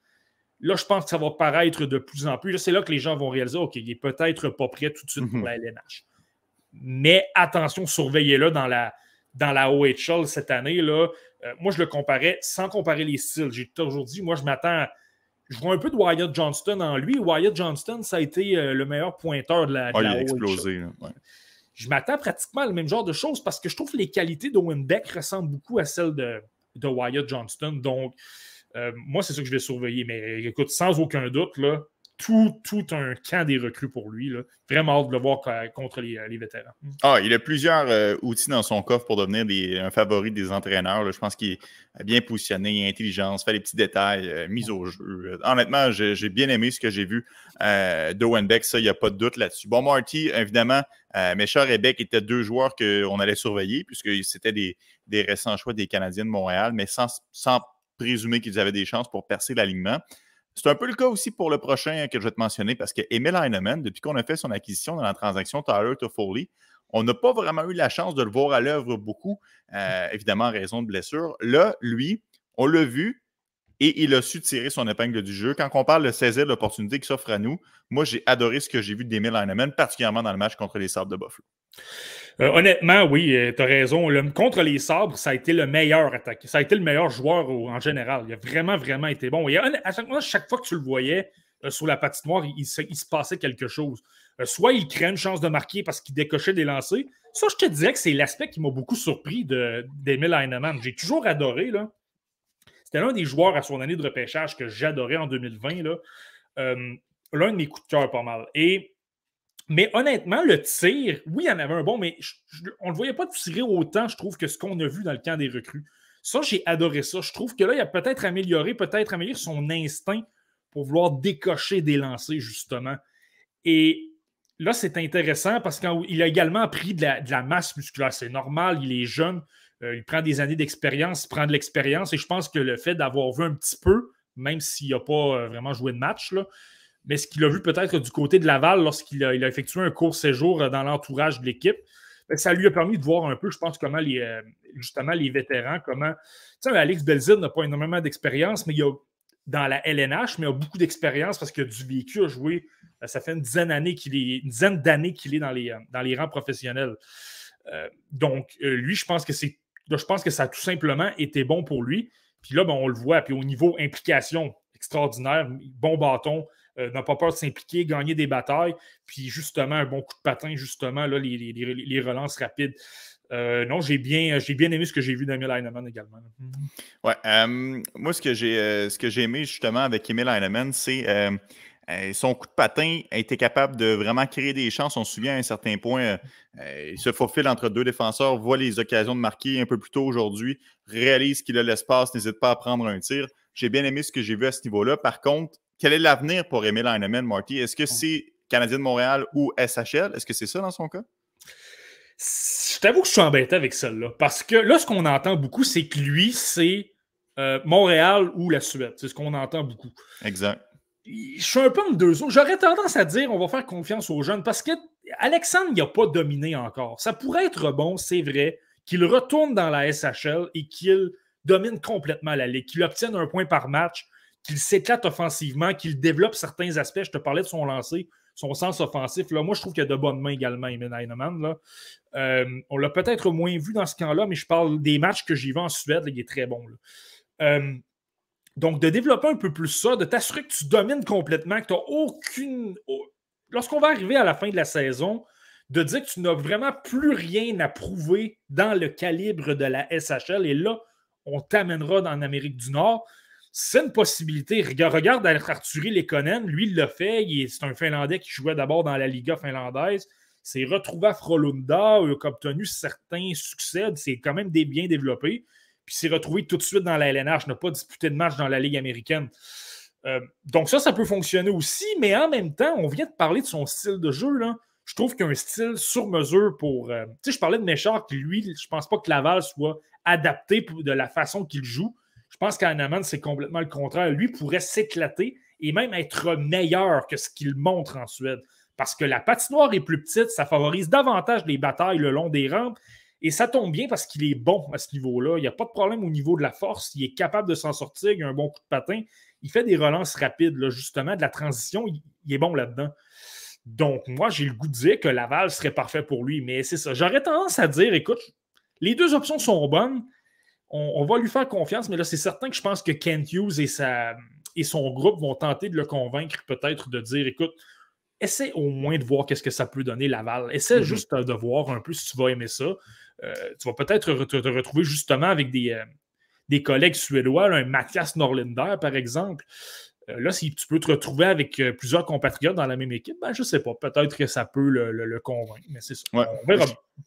Là, je pense que ça va paraître de plus en plus. C'est là que les gens vont réaliser OK, il n'est peut-être pas prêt tout de suite pour mhm. la LNH. Mais attention, surveillez-le dans la, dans la OHL cette année. Là. Euh, moi, je le comparais sans comparer les styles. J'ai toujours dit, moi, je m'attends je vois un peu de Wyatt Johnston en lui. Wyatt Johnston, ça a été euh, le meilleur pointeur de la. De il a explosé. Je m'attends pratiquement à le même genre de choses parce que je trouve que les qualités d'Owen Beck ressemblent beaucoup à celles de, de Wyatt Johnston. Donc, euh, moi, c'est ça que je vais surveiller. Mais écoute, sans aucun doute, là, tout, un camp des recrues pour lui. Là. Vraiment hâte de le voir contre les, vétérans. Mm. Ah, il a plusieurs euh, outils dans son coffre pour devenir un favori des entraîneurs. Je pense qu'il est bien positionné, intelligence, fait les petits détails, euh, mise au jeu. Euh, honnêtement, j'ai bien aimé ce que j'ai vu de Beck, ça, il n'y a pas de doute là-dessus. Bon, Marty, évidemment, Méchard et Beck étaient deux joueurs qu'on allait surveiller, puisque c'était des, récents choix des Canadiens de Montréal, mais sans, sans présumer qu'ils avaient des chances pour percer l'alignement. C'est un peu le cas aussi pour le prochain que je vais te mentionner parce que Emil Heinemann, depuis qu'on a fait son acquisition dans la transaction Tyler Toffoli, on n'a pas vraiment eu la chance de le voir à l'œuvre beaucoup, euh, évidemment en raison de blessures. Là, lui, on l'a vu et il a su tirer son épingle du jeu. Quand on parle de saisir l'opportunité qui s'offre à nous, moi, j'ai adoré ce que j'ai vu d'Emil Heinemann, particulièrement dans le match contre les Sabres de Buffalo. Euh, honnêtement, oui, euh, tu raison. contre les sabres, ça a été le meilleur attaquant. Ça a été le meilleur joueur en général. Il a vraiment, vraiment été bon. À chaque, fois que tu le voyais euh, sur la patinoire, il, se, passait quelque chose. soit il crée une chance de marquer parce qu'il décochait des lancers. Ça, je te dirais que c'est l'aspect qui m'a beaucoup surpris d'Emile Heinemann. J'ai toujours adoré. C'était l'un des joueurs à son année de repêchage que j'adorais en 2020. Là. Euh, l'un de mes coups de cœur pas mal. Et, mais honnêtement, le tir, oui, il y en avait un bon, mais on ne le voyait pas tirer autant, je trouve, que ce qu'on a vu dans le camp des recrues. Ça, j'ai adoré ça. Je trouve que là, il a peut-être amélioré, peut-être amélioré son instinct pour vouloir décocher des lancers, justement. Et là, c'est intéressant parce qu'il a également pris de la, masse musculaire. C'est normal, il est jeune, euh, il prend des années d'expérience, il prend de l'expérience. Et je pense que le fait d'avoir vu un petit peu, même s'il n'a pas euh, vraiment joué de match, là, mais ce qu'il a vu peut-être du côté de Laval lorsqu'il a, effectué un court séjour euh, dans l'entourage de l'équipe, ça lui a permis de voir un peu, je pense, comment les, justement les vétérans, comment. Tu sais, Alex Belzil n'a pas énormément d'expérience, mais il a dans la LNH, mais a beaucoup d'expérience parce qu'il a du vécu à jouer. Euh, ça fait une dizaine d'années qu'il est, une dizaine d'années qu'il est dans les, euh, dans les rangs professionnels. Euh, donc, lui, je pense que c'est. Je pense que ça a tout simplement été bon pour lui. Puis là, ben, on le voit. Puis au niveau implication, extraordinaire, bon bâton, n'a pas peur de s'impliquer, gagner des batailles. Puis justement, un bon coup de patin, justement, là, les, les relances rapides. Euh, non, j'ai bien, j'ai bien aimé ce que j'ai vu d'Emile Heinemann également. Ouais, euh, moi, ce que, j'ai, euh, ce que j'ai aimé justement avec Emile Heinemann, c'est son coup de patin a été capable de vraiment créer des chances. On se souvient à un certain point, il se faufile entre deux défenseurs, voit les occasions de marquer un peu plus tôt aujourd'hui, réalise qu'il a l'espace, n'hésite pas à prendre un tir. J'ai bien aimé ce que j'ai vu à ce niveau-là. Par contre, quel est l'avenir pour Emile Heinemann, Marty? Est-ce que c'est Canadien de Montréal ou SHL? Est-ce que c'est ça dans son cas? Je t'avoue que je suis embêté avec celle-là. Parce que là, ce qu'on entend beaucoup, c'est que lui, c'est euh, Montréal ou la Suède. C'est ce qu'on entend beaucoup. Exact. Je suis un peu en deux autres. J'aurais tendance à dire on va faire confiance aux jeunes parce que Alexandre n'a pas dominé encore. Ça pourrait être bon, c'est vrai, qu'il retourne dans la SHL et qu'il domine complètement la ligue, qu'il obtienne un point par match, qu'il s'éclate offensivement, qu'il développe certains aspects. Je te parlais de son lancer son sens offensif. Là, moi, je trouve qu'il a de bonnes mains également, Emin Heinemann. Euh, on l'a peut-être moins vu dans ce camp-là, mais je parle des matchs que j'y vais en Suède. il est très bon. Euh, donc, de développer un peu plus ça, de t'assurer que tu domines complètement, que tu n'as aucune. Lorsqu'on va arriver à la fin de la saison, de dire que tu n'as vraiment plus rien à prouver dans le calibre de la SHL. Et là, on t'amènera dans l'Amérique du Nord c'est une possibilité. Regarde Arthuri Lekonen, lui, il l'a fait. C'est un Finlandais qui jouait d'abord dans la Liga finlandaise. s'est retrouvé à Frolunda, il a obtenu certains succès, c'est quand même des, bien développé. Puis s'est retrouvé tout de suite dans la LNH, n'a pas disputé de match dans la Ligue américaine. Euh, donc ça, ça peut fonctionner aussi, mais en même temps, on vient de parler de son style de jeu. Je trouve qu'il a un style sur mesure pour. Euh, tu sais, je parlais de Méchard qui, lui, je pense pas que Laval soit adapté de la façon qu'il joue. Je pense qu'Anaman, c'est complètement le contraire. Lui pourrait s'éclater et même être meilleur que ce qu'il montre en Suède. Parce que la patinoire est plus petite, ça favorise davantage les batailles le long des rampes. Et ça tombe bien parce qu'il est bon à ce niveau-là. Il n'y a pas de problème au niveau de la force. Il est capable de s'en sortir. Il a un bon coup de patin. Il fait des relances rapides, justement, de la transition. Il, est bon là-dedans. Donc, moi, j'ai le goût de dire que Laval serait parfait pour lui. Mais c'est ça. J'aurais tendance à dire écoute, les deux options sont bonnes on, va lui faire confiance, mais là, c'est certain que je pense que Kent Hughes et, sa, et son groupe vont tenter de le convaincre peut-être de dire écoute, essaie au moins de voir qu'est-ce que ça peut donner Laval. Essaie mhm. juste de voir un peu si tu vas aimer ça. Euh, tu vas peut-être te, retrouver justement avec des, euh, des collègues suédois, un Mathias Norlinder, par exemple. Euh, là, si tu peux te retrouver avec plusieurs compatriotes dans la même équipe, ben, je ne sais pas. Peut-être que ça peut le, convaincre. Mais c'est ça.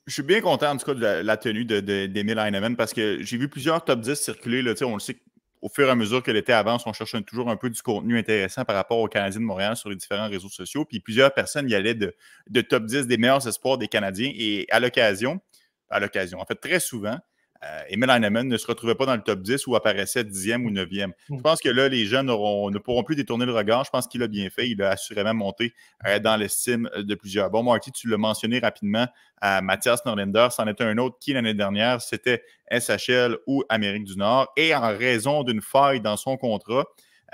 Je, suis bien content, en tout cas, de la, tenue d'Emile de, Heinemann parce que j'ai vu plusieurs top 10 circuler. Là, on le sait au fur et à mesure que l'été avance, on cherche toujours un peu du contenu intéressant par rapport aux Canadiens de Montréal sur les différents réseaux sociaux. Puis plusieurs personnes y allaient de, de top 10 des meilleurs espoirs des Canadiens. Et à l'occasion, à l'occasion, en fait, très souvent, euh, Emil Heinemann ne se retrouvait pas dans le top 10 ou apparaissait 10e ou 9e. Je mm. pense que là, les jeunes ne pourront plus détourner le regard. Je pense qu'il a bien fait. Il a assurément monté euh, dans l'estime de plusieurs. Bon, Marty, tu l'as mentionné rapidement à Mathias Norlinder. C'en était un autre qui, l'année dernière, c'était SHL ou Amérique du Nord. Et en raison d'une faille dans son contrat,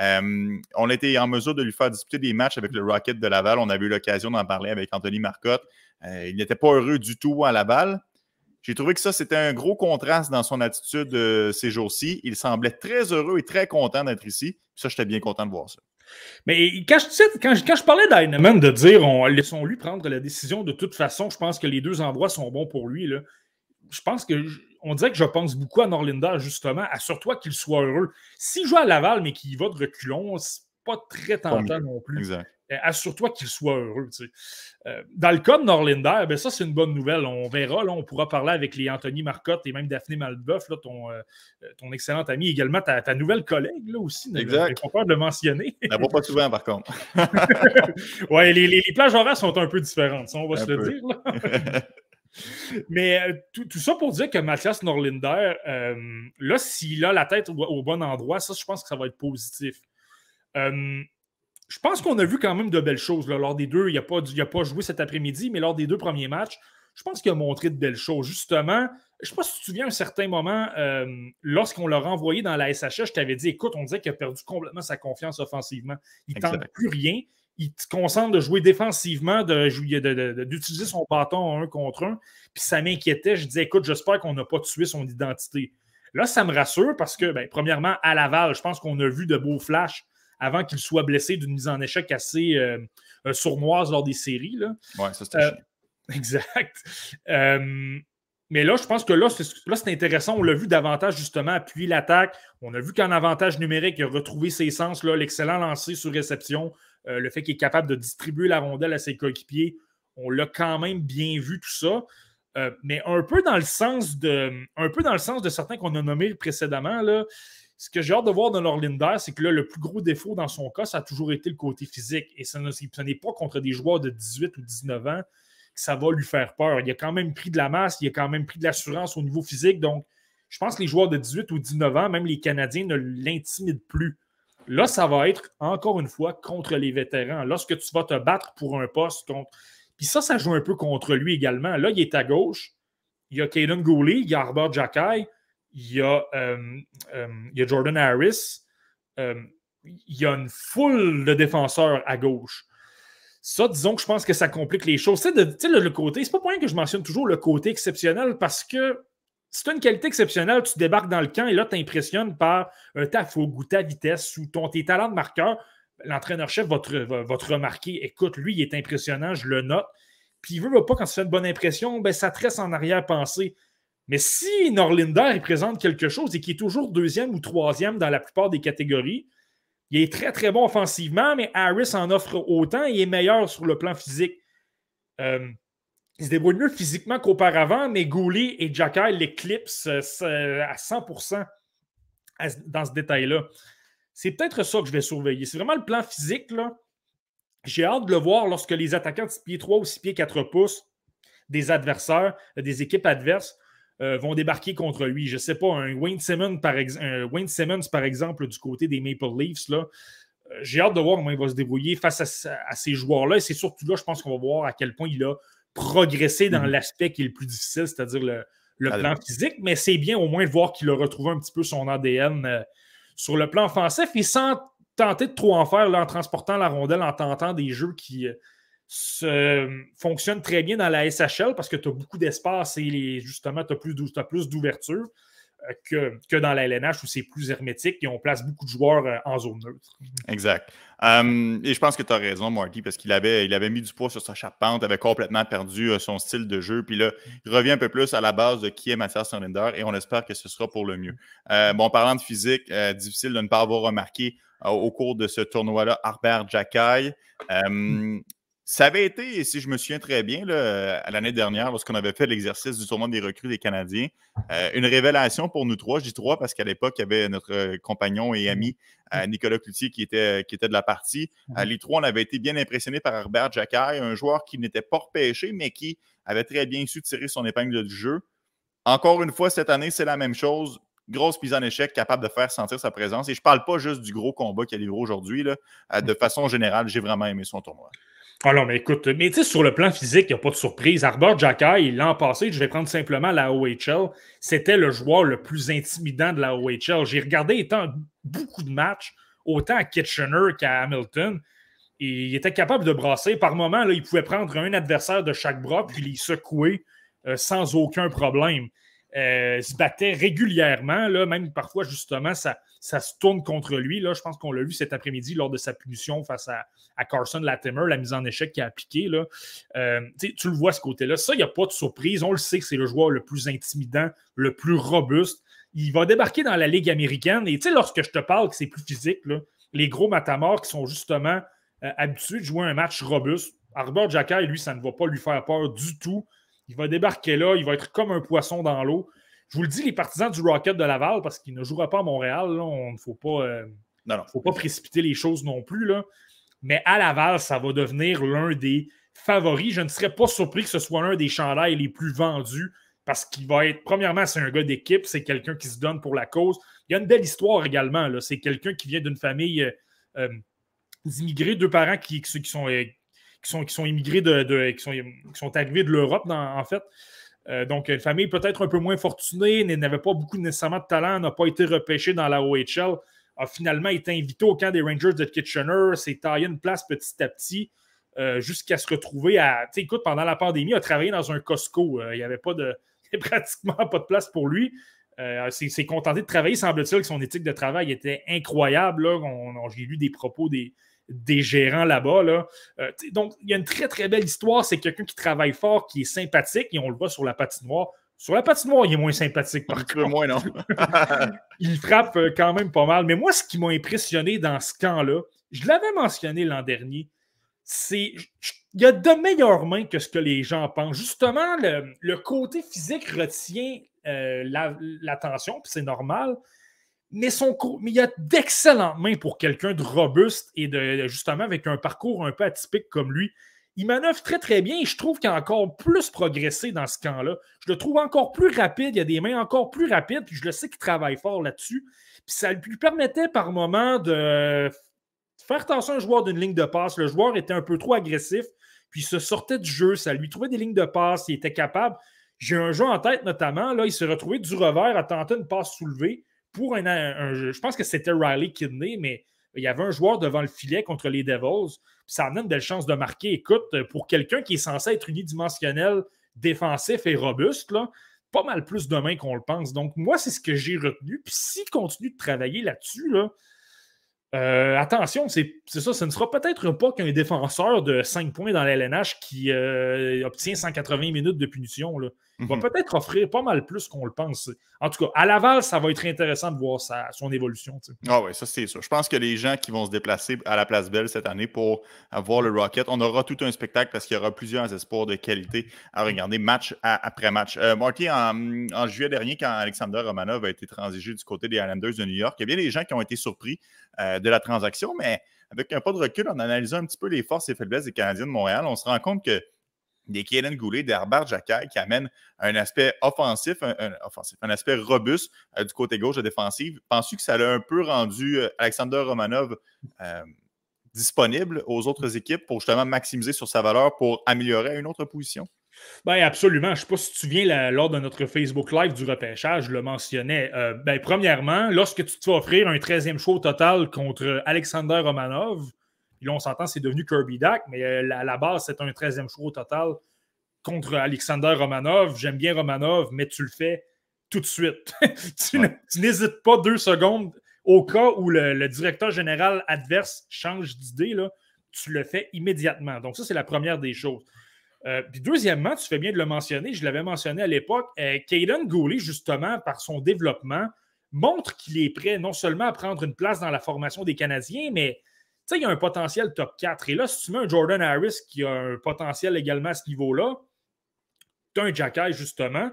euh, on était en mesure de lui faire disputer des matchs avec le Rocket de Laval. On avait eu l'occasion d'en parler avec Anthony Marcotte. il n'était pas heureux du tout à Laval. J'ai trouvé que ça, c'était un gros contraste dans son attitude euh, ces jours-ci. Il semblait très heureux et très content d'être ici. Ça, j'étais bien content de voir ça. Mais quand je, quand quand je parlais d'Heinemann de dire on, laissons-lui prendre la décision, de toute façon, je pense que les deux endroits sont bons pour lui. Là. Je pense que on dirait que je pense beaucoup à Norlinder, justement. Assure-toi qu'il soit heureux. S'il joue à Laval, mais qu'il va de reculons, c'est pas très tentant non plus. Exact. Euh, assure-toi qu'il soit heureux. Euh, dans le cas de Norlinder, ben ça, c'est une bonne nouvelle. On verra, là, on pourra parler avec les Anthony Marcotte et même Daphné Malbeuf, là, ton, euh, ton excellente amie, également ta, ta, nouvelle collègue là, aussi. Exact. pas peur de le mentionner. Elle va pas souvent, par contre. oui, les, les, plages horaires sont un peu différentes, ça, on va se le dire. Là. Mais tout, tout, ça pour dire que Mathias Norlinder, là, s'il a la tête au, au, bon endroit, ça, je pense que ça va être positif. Je pense qu'on a vu quand même de belles choses là, lors des deux. Il n'a pas, pas, joué cet après-midi, mais lors des deux premiers matchs, je pense qu'il a montré de belles choses. Justement, je ne sais pas si tu te souviens, à un certain moment, euh, lorsqu'on l'a renvoyé dans la SHS, je t'avais dit écoute, on disait qu'il a perdu complètement sa confiance offensivement. Il ne tente plus rien. Il se concentre de jouer défensivement, d'utiliser de, de, son bâton un contre un. Puis ça m'inquiétait. Je disais écoute, j'espère qu'on n'a pas tué son identité. Là, ça me rassure parce que, ben, premièrement, à Laval, je pense qu'on a vu de beaux flashs avant qu'il soit blessé d'une mise en échec assez euh, euh, sournoise lors des séries. Oui, ça c'était euh, Exact. mais là, je pense que là, c'est intéressant. On l'a vu davantage justement appuyer l'attaque. On a vu qu'en avantage numérique, il a retrouvé ses sens, l'excellent lancer sur réception, le fait qu'il est capable de distribuer la rondelle à ses coéquipiers. On l'a quand même bien vu tout ça. mais un peu dans le sens de un peu dans le sens de certains qu'on a nommés précédemment, là, ce que j'ai hâte de voir dans Norlinder, c'est que là, le plus gros défaut dans son cas, ça a toujours été le côté physique. Et ce n'est pas contre des joueurs de 18 ou 19 ans que ça va lui faire peur. Il a quand même pris de la masse, il a quand même pris de l'assurance au niveau physique. Donc, je pense que les joueurs de 18 ou 19 ans, même les Canadiens, ne l'intimident plus. Là, ça va être, encore une fois, contre les vétérans. Lorsque tu vas te battre pour un poste contre. Puis ça, ça joue un peu contre lui également. Là, il est à gauche. Il y a Caden Gooley, il y a Arbor Jacky il y a, euh, euh, il y a Jordan Harris, euh, il y a une foule de défenseurs à gauche. Ça, disons que je pense que ça complique les choses. Tu sais, le, le, côté, c'est pas pour rien que je mentionne toujours le côté exceptionnel parce que si tu as une qualité exceptionnelle, tu débarques dans le camp et là, tu impressionnes par ta fougue ou ta vitesse ou ton, tes talents de marqueur. L'entraîneur-chef va, te remarquer écoute, lui, il est impressionnant, je le note. Puis il veut, veut pas, quand tu fais une bonne impression, ben, ça te reste en arrière-pensée. Mais si Norlinder présente quelque chose et qui est toujours deuxième ou troisième dans la plupart des catégories, il est très très bon offensivement, mais Harris en offre autant et est meilleur sur le plan physique. Euh, il se débrouille mieux physiquement qu'auparavant, mais Gouli et Jacky l'éclipsent euh, à 100% dans ce détail-là. C'est peut-être ça que je vais surveiller. C'est vraiment le plan physique. là. J'ai hâte de le voir lorsque les attaquants de 6 pieds 3 ou 6 pieds 4 pouces des adversaires, des équipes adverses, euh, vont débarquer contre lui. Je ne sais pas, un Wayne, Simmons, par Wayne Simmons, par exemple, du côté des Maple Leafs, là, euh, j'ai hâte de voir comment il va se débrouiller face à, ces joueurs-là. Et c'est surtout là, je pense qu'on va voir à quel point il a progressé dans mhm. l'aspect qui est le plus difficile, c'est-à-dire le, plan physique. Mais c'est bien au moins de voir qu'il a retrouvé un petit peu son ADN euh, sur le plan offensif et sans tenter de trop en faire en transportant la rondelle, en tentant des jeux qui fonctionne très bien dans la SHL parce que tu as beaucoup d'espace et justement, tu as plus d'ouverture euh, que, que, dans la LNH où c'est plus hermétique et on place beaucoup de joueurs euh, en zone neutre. Exact. Et je pense que tu as raison, Marty, parce qu'il avait, il avait mis du poids sur sa charpente, avait complètement perdu euh, son style de jeu. Puis là, il revient un peu plus à la base de qui est Mathias Sonnender et on espère que ce sera pour le mieux. bon, parlant de physique, difficile de ne pas avoir remarqué au cours de ce tournoi-là, Arbert Jacky. Hum, ça avait été, si je me souviens très bien, à l'année dernière, lorsqu'on avait fait l'exercice du tournoi des recrues des Canadiens, euh, une révélation pour nous trois. Je dis trois parce qu'à l'époque, il y avait notre compagnon et ami euh, Nicolas Cloutier qui était, qui était de la partie. Euh, les trois, on avait été bien impressionnés par Herbert Jacquet, un joueur qui n'était pas repêché, mais qui avait très bien su tirer son épingle du jeu. Encore une fois, cette année, c'est la même chose grosse mise en échec, capable de faire sentir sa présence. Et je ne parle pas juste du gros combat qu'il a livré aujourd'hui. De façon générale, j'ai vraiment aimé son tournoi. Ah mais écoute, mais tu sais, sur le plan physique, il n'y a pas de surprise. Arbor Jacky, l'an passé, je vais prendre simplement la OHL, c'était le joueur le plus intimidant de la OHL. J'ai regardé étant beaucoup de matchs, autant à Kitchener qu'à Hamilton. Il était capable de brasser. Par moment, là, il pouvait prendre un adversaire de chaque bras puis les secouer euh, sans aucun problème. Euh, il se battait régulièrement, là, même parfois, justement, ça, ça se tourne contre lui. Là, je pense qu'on l'a vu cet après-midi lors de sa punition face à, Carson Latimer, la mise en échec qu'il a appliquée. Euh, tu le vois ce côté-là. Ça, il n'y a pas de surprise. On le sait que c'est le joueur le plus intimidant, le plus robuste. Il va débarquer dans la Ligue américaine. Et tu sais, lorsque je te parle que c'est plus physique, les gros matamors qui sont justement euh, habitués de jouer un match robuste, Arbor Jacky, lui, ça ne va pas lui faire peur du tout. Il va débarquer là, il va être comme un poisson dans l'eau. Je vous le dis, les partisans du Rocket de Laval, parce qu'il ne jouera pas à Montréal, on ne faut pas, euh, faut pas précipiter les choses non plus. Là. Mais à Laval, ça va devenir l'un des favoris. Je ne serais pas surpris que ce soit l'un des chandails les plus vendus parce qu'il va être, premièrement, c'est un gars d'équipe, c'est quelqu'un qui se donne pour la cause. Il y a une belle histoire également. C'est quelqu'un qui vient d'une famille euh, euh, d'immigrés, deux parents qui, qui, sont, qui sont, qui sont immigrés de, qui, sont, qui sont arrivés de l'Europe, en fait. Euh, donc, une famille peut-être un peu moins fortunée, n'avait pas beaucoup nécessairement de talent, n'a pas été repêché dans la OHL, a finalement été invité au camp des Rangers de Kitchener, s'est taillé une place petit à petit euh, jusqu'à se retrouver à. Tu sais, écoute, pendant la pandémie, il a travaillé dans un Costco. Euh, il n'y avait pas de. pratiquement pas de place pour lui. C'est contenté de travailler, semble-t-il, que son éthique de travail était incroyable. J'ai lu des propos des, des gérants là-bas. Là. Euh, donc, il y a une très, très belle histoire. C'est quelqu'un qui travaille fort, qui est sympathique, et on le voit sur la patinoire. Sur la patinoire, il est moins sympathique. Par Un peu moins, non? il frappe euh, quand même pas mal. Mais moi, ce qui m'a impressionné dans ce camp-là, je l'avais mentionné l'an dernier, c'est il y a de meilleures mains que ce que les gens pensent. Justement, le, côté physique retient euh, l'attention, puis c'est normal mais, son, mais il y a d'excellentes mains pour quelqu'un de robuste et de justement avec un parcours un peu atypique comme lui. Il manœuvre très très bien et je trouve qu'il a encore plus progressé dans ce camp-là. Je le trouve encore plus rapide, il a des mains encore plus rapides, puis je le sais qu'il travaille fort là-dessus. Ça lui permettait par moment de faire attention à un joueur d'une ligne de passe. Le joueur était un peu trop agressif, puis il se sortait du jeu, ça lui trouvait des lignes de passe, il était capable. J'ai un jeu en tête notamment, là, il s'est retrouvé du revers à tenter une passe soulevée pour un, je pense que c'était Riley Kidney, mais il y avait un joueur devant le filet contre les Devils. Ça a une belle chance de marquer. Écoute, pour quelqu'un qui est censé être unidimensionnel, défensif et robuste, pas mal plus de mains qu'on le pense. Donc, moi, c'est ce que j'ai retenu. Puis s'il continue de travailler là-dessus, là, euh, attention, c'est ça, ce ne sera peut-être pas qu'un défenseur de 5 points dans l'LNH qui euh, obtient 180 minutes de punition. Va mhm. peut-être offrir pas mal plus qu'on le pense. En tout cas, à Laval, ça va être intéressant de voir sa, son évolution. Ah oui, ça c'est sûr. Je pense que les gens qui vont se déplacer à la place Belle cette année pour voir le Rocket, on aura tout un spectacle parce qu'il y aura plusieurs espoirs de qualité à regarder match après match. Euh, Marty, en, juillet dernier, quand Alexander Romanov a été transigé du côté des Islanders de New York, il y a bien des gens qui ont été surpris euh, de la transaction, mais avec un pas de recul, en analysant un petit peu les forces et faiblesses des Canadiens de Montréal, on se rend compte que des Kaden Goulet, des Herbert Jacquet qui amènent un aspect offensif, un, aspect robuste euh, du côté gauche de défensive. Penses-tu que ça a un peu rendu euh, Alexander Romanov euh, disponible aux autres équipes pour justement maximiser sur sa valeur pour améliorer une autre position? Ben absolument. Je ne sais pas si tu te souviens, lors de notre Facebook Live du repêchage, je le mentionnais. ben, premièrement, lorsque tu te fais offrir un 13e choix total contre Alexander Romanov, là, on s'entend, c'est devenu Kirby Dak, mais euh, à la base, c'est un 13e choix au total contre Alexander Romanov. J'aime bien Romanov, mais tu le fais tout de suite. tu n'hésites pas deux secondes au cas où le, directeur général adverse change d'idée, tu le fais immédiatement. Donc, ça, c'est la première des choses. Euh, puis deuxièmement, tu fais bien de le mentionner, je l'avais mentionné à l'époque, euh, Caden Goulet, justement, par son développement, montre qu'il est prêt non seulement à prendre une place dans la formation des Canadiens, mais sais, il y a un potentiel top 4. Et là, si tu mets un Jordan Harris qui a un potentiel également à ce niveau-là, tu as un Jacky, justement.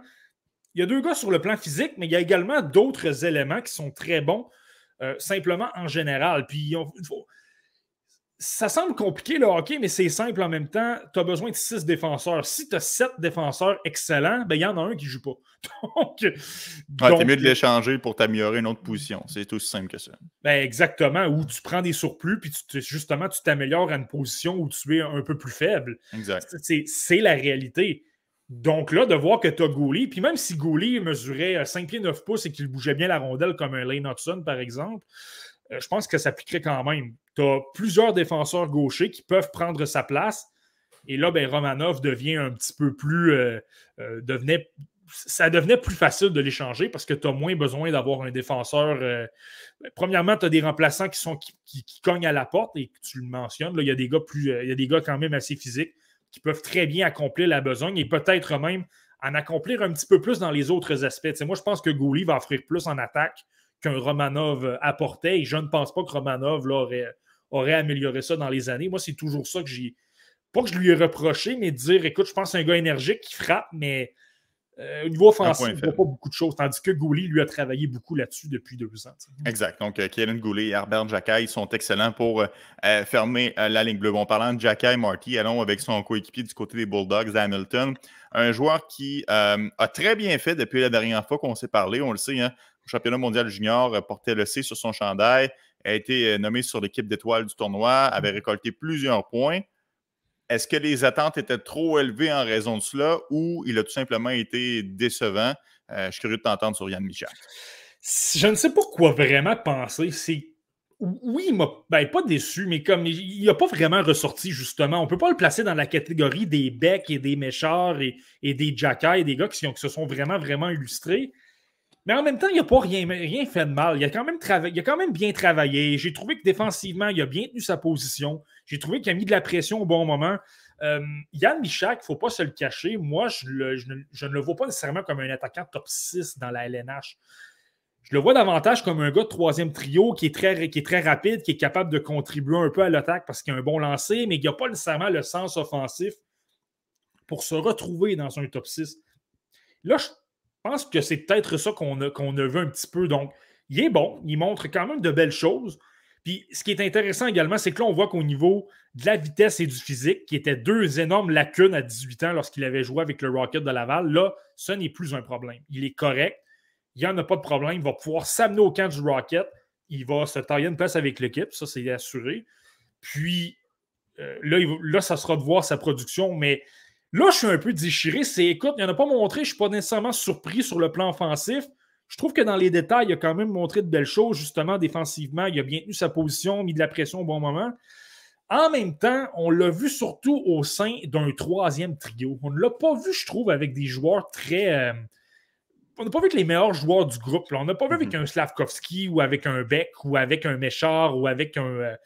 Il y a deux gars sur le plan physique, mais il y a également d'autres éléments qui sont très bons, euh, simplement en général. Puis, il faut, ça semble compliqué le hockey, mais c'est simple en même temps. Tu as besoin de six défenseurs. Si tu as sept défenseurs excellents, ben, il y en a un qui ne joue pas. donc, donc mieux de l'échanger pour t'améliorer une autre position. C'est aussi simple que ça. Ben, exactement. Où tu prends des surplus, puis tu, justement, tu t'améliores à une position où tu es un peu plus faible. Exact. C'est la réalité. Donc là, de voir que tu as Gouli, puis même si Gouli mesurait 5 pieds 9 pouces et qu'il bougeait bien la rondelle comme un Lane Hudson, par exemple, euh, je pense que ça piquerait quand même tu as plusieurs défenseurs gauchers qui peuvent prendre sa place. Et là, ben, Romanov devient un petit peu plus. Euh, euh, ça devenait plus facile de l'échanger parce que tu as moins besoin d'avoir un défenseur. Euh, premièrement, tu as des remplaçants qui, sont, qui, cognent à la porte et tu le mentionnes. Là, il, y a des gars plus, il y a des gars quand même assez physiques qui peuvent très bien accomplir la besogne et peut-être même en accomplir un petit peu plus dans les autres aspects. moi, je pense que Gouli va offrir plus en attaque qu'un Romanov apportait et je ne pense pas que Romanov aurait, aurait amélioré ça dans les années. Moi, c'est toujours ça que j'ai. Pas que je lui ai reproché, mais de dire écoute, je pense que c'est un gars énergique qui frappe, mais euh, au niveau offensif, il ne voit pas beaucoup de choses, tandis que Gouli, lui, a travaillé beaucoup là-dessus depuis deux ans. Exact. Donc, euh, Kevin Goulet et Herbert Jacquet sont excellents pour euh, fermer la ligne bleue. Bon, parlant de Jacquet, Marty, allons avec son coéquipier du côté des Bulldogs, Hamilton. Un joueur qui a très bien fait depuis la dernière fois qu'on s'est parlé. On le sait, hein, championnat mondial junior, portait le C sur son chandail, a été nommé sur l'équipe d'étoiles du tournoi, avait récolté plusieurs points. Est-ce que les attentes étaient trop élevées en raison de cela ou il a tout simplement été décevant? Euh, je suis curieux de t'entendre sur Yann Michel. Je ne sais pas quoi vraiment penser. C'est oui, il m'a ben, pas déçu, mais comme il n'a pas vraiment ressorti, justement. On ne peut pas le placer dans la catégorie des becs et des méchards et, des jackais, des gars qui, se sont vraiment, vraiment illustrés. Mais en même temps, il n'a pas rien, fait de mal. Il a, quand même il a quand même bien travaillé. J'ai trouvé que défensivement, il a bien tenu sa position. J'ai trouvé qu'il a mis de la pression au bon moment. Euh, Yann Michak, il ne faut pas se le cacher. Moi, je, ne le vois pas nécessairement comme un attaquant top 6 dans la LNH. Je le vois davantage comme un gars de troisième trio qui est très, qui est très rapide, qui est capable de contribuer un peu à l'attaque parce qu'il a un bon lancer, mais qui n'a pas nécessairement le sens offensif pour se retrouver dans un top 6. Là, je pense que c'est peut-être ça qu'on a, a vu un petit peu. Donc, il est bon, il montre quand même de belles choses. Puis ce qui est intéressant également, c'est que là, on voit qu'au niveau de la vitesse et du physique, qui étaient deux énormes lacunes à 18 ans lorsqu'il avait joué avec le Rocket de Laval, là, ce n'est plus un problème. Il est correct. Il n'y en a pas de problème. Il va pouvoir s'amener au camp du Rocket. Il va se tailler une place avec l'équipe. Ça, c'est assuré. Puis euh, là, là, ça sera de voir sa production. Mais là, je suis un peu déchiré. C'est écoute, il n'y en a pas montré. Je ne suis pas nécessairement surpris sur le plan offensif. Je trouve que dans les détails, il a quand même montré de belles choses, justement, défensivement. Il a bien tenu sa position, mis de la pression au bon moment. En même temps, on l'a vu surtout au sein d'un troisième trio. On ne l'a pas vu, je trouve, avec des joueurs très. Euh, on n'a pas vu que les meilleurs joueurs du groupe. On n'a pas vu avec mhm. un Slavkovski ou avec un Beck ou avec un Méchard ou avec un, euh,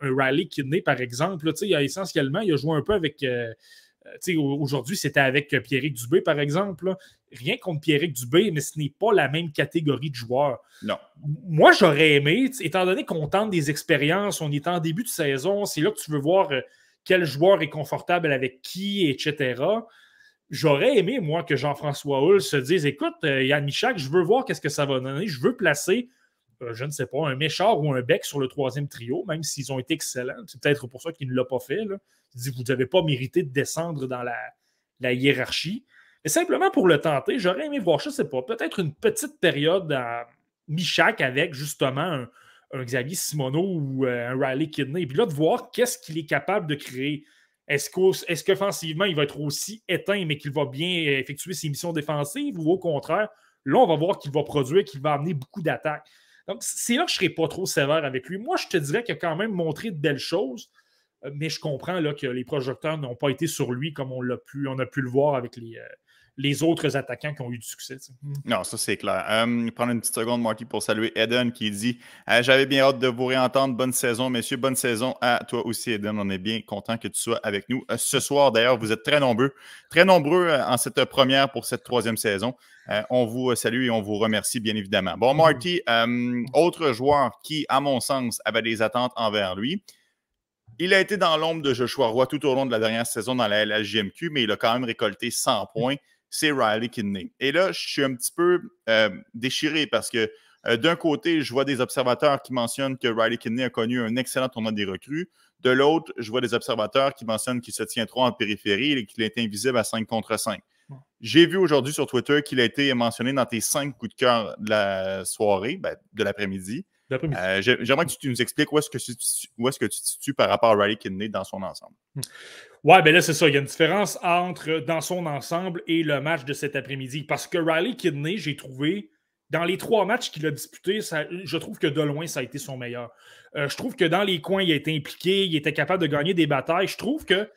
un Riley Kidney, par exemple. Là, il a essentiellement, il a joué un peu avec. Euh, euh, aujourd'hui, c'était avec Pierrick Dubé, par exemple. Rien contre Pierrick Dubé, mais ce n'est pas la même catégorie de joueurs. Non. Moi, j'aurais aimé, étant donné qu'on tente des expériences, on est en début de saison, c'est là que tu veux voir euh, quel joueur est confortable avec qui, etc. J'aurais aimé, moi, que Jean-François Hull se dise Écoute, euh, Yann Michak, je veux voir qu'est-ce que ça va donner. Je veux placer je ne sais pas, un méchard ou un bec sur le troisième trio, même s'ils ont été excellents. C'est peut-être pour ça qu'il ne l'a pas fait. Là dit, vous n'avez pas mérité de descendre dans la, hiérarchie. Mais simplement pour le tenter, j'aurais aimé voir, je ne sais pas, peut-être une petite période à Michak avec justement un, Xavier Simoneau ou euh, un Riley Kidney. Puis là, de voir qu'est-ce qu'il est capable de créer. Est-ce qu'offensivement, il va être aussi éteint, mais qu'il va bien effectuer ses missions défensives? Ou au contraire, là, on va voir qu'il va produire, qu'il va amener beaucoup d'attaques. Donc, c'est là que je ne serai pas trop sévère avec lui. Moi, je te dirais qu'il a quand même montré de belles choses. Euh, mais je comprends que les projecteurs n'ont pas été sur lui comme on, l'a pu, on a pu le voir avec les, euh, les autres attaquants qui ont eu du succès. Hmm. Non, ça c'est clair. Euh, prendre une petite seconde, Marty, pour saluer Eden qui dit J'avais bien hâte de vous réentendre. Bonne saison, messieurs. Bonne saison à toi aussi, Eden. On est bien content que tu sois avec nous ce soir. D'ailleurs, vous êtes très nombreux, très nombreux en cette première pour cette troisième saison. on vous salue et on vous remercie, bien évidemment. Bon, Marty, autre joueur qui, à mon sens, avait des attentes envers lui. Il a été dans l'ombre de Joshua Roy tout au long de la dernière saison dans la LHJMQ, mais il a quand même récolté 100 points. C'est Riley Kidney. Et là, je suis un petit peu euh, déchiré parce que euh, d'un côté, je vois des observateurs qui mentionnent que Riley Kidney a connu un excellent tournoi des recrues. De l'autre, je vois des observateurs qui mentionnent qu'il se tient trop en périphérie et qu'il est invisible à 5 contre 5. J'ai vu aujourd'hui sur Twitter qu'il a été mentionné dans tes 5 coups de cœur de la soirée, ben, de l'après-midi. Euh, j'aimerais que tu nous expliques où est-ce que, tu, est que tu te situes par rapport à Riley Kidney dans son ensemble. Hmm. Ouais, ben là, c'est ça. Il y a une différence entre dans son ensemble et le match de cet après-midi. Parce que Riley Kidney, j'ai trouvé, dans les trois matchs qu'il a disputés, je trouve que de loin, ça a été son meilleur. Euh, je trouve que dans les coins, il a été impliqué, il était capable de gagner des batailles. Je trouve que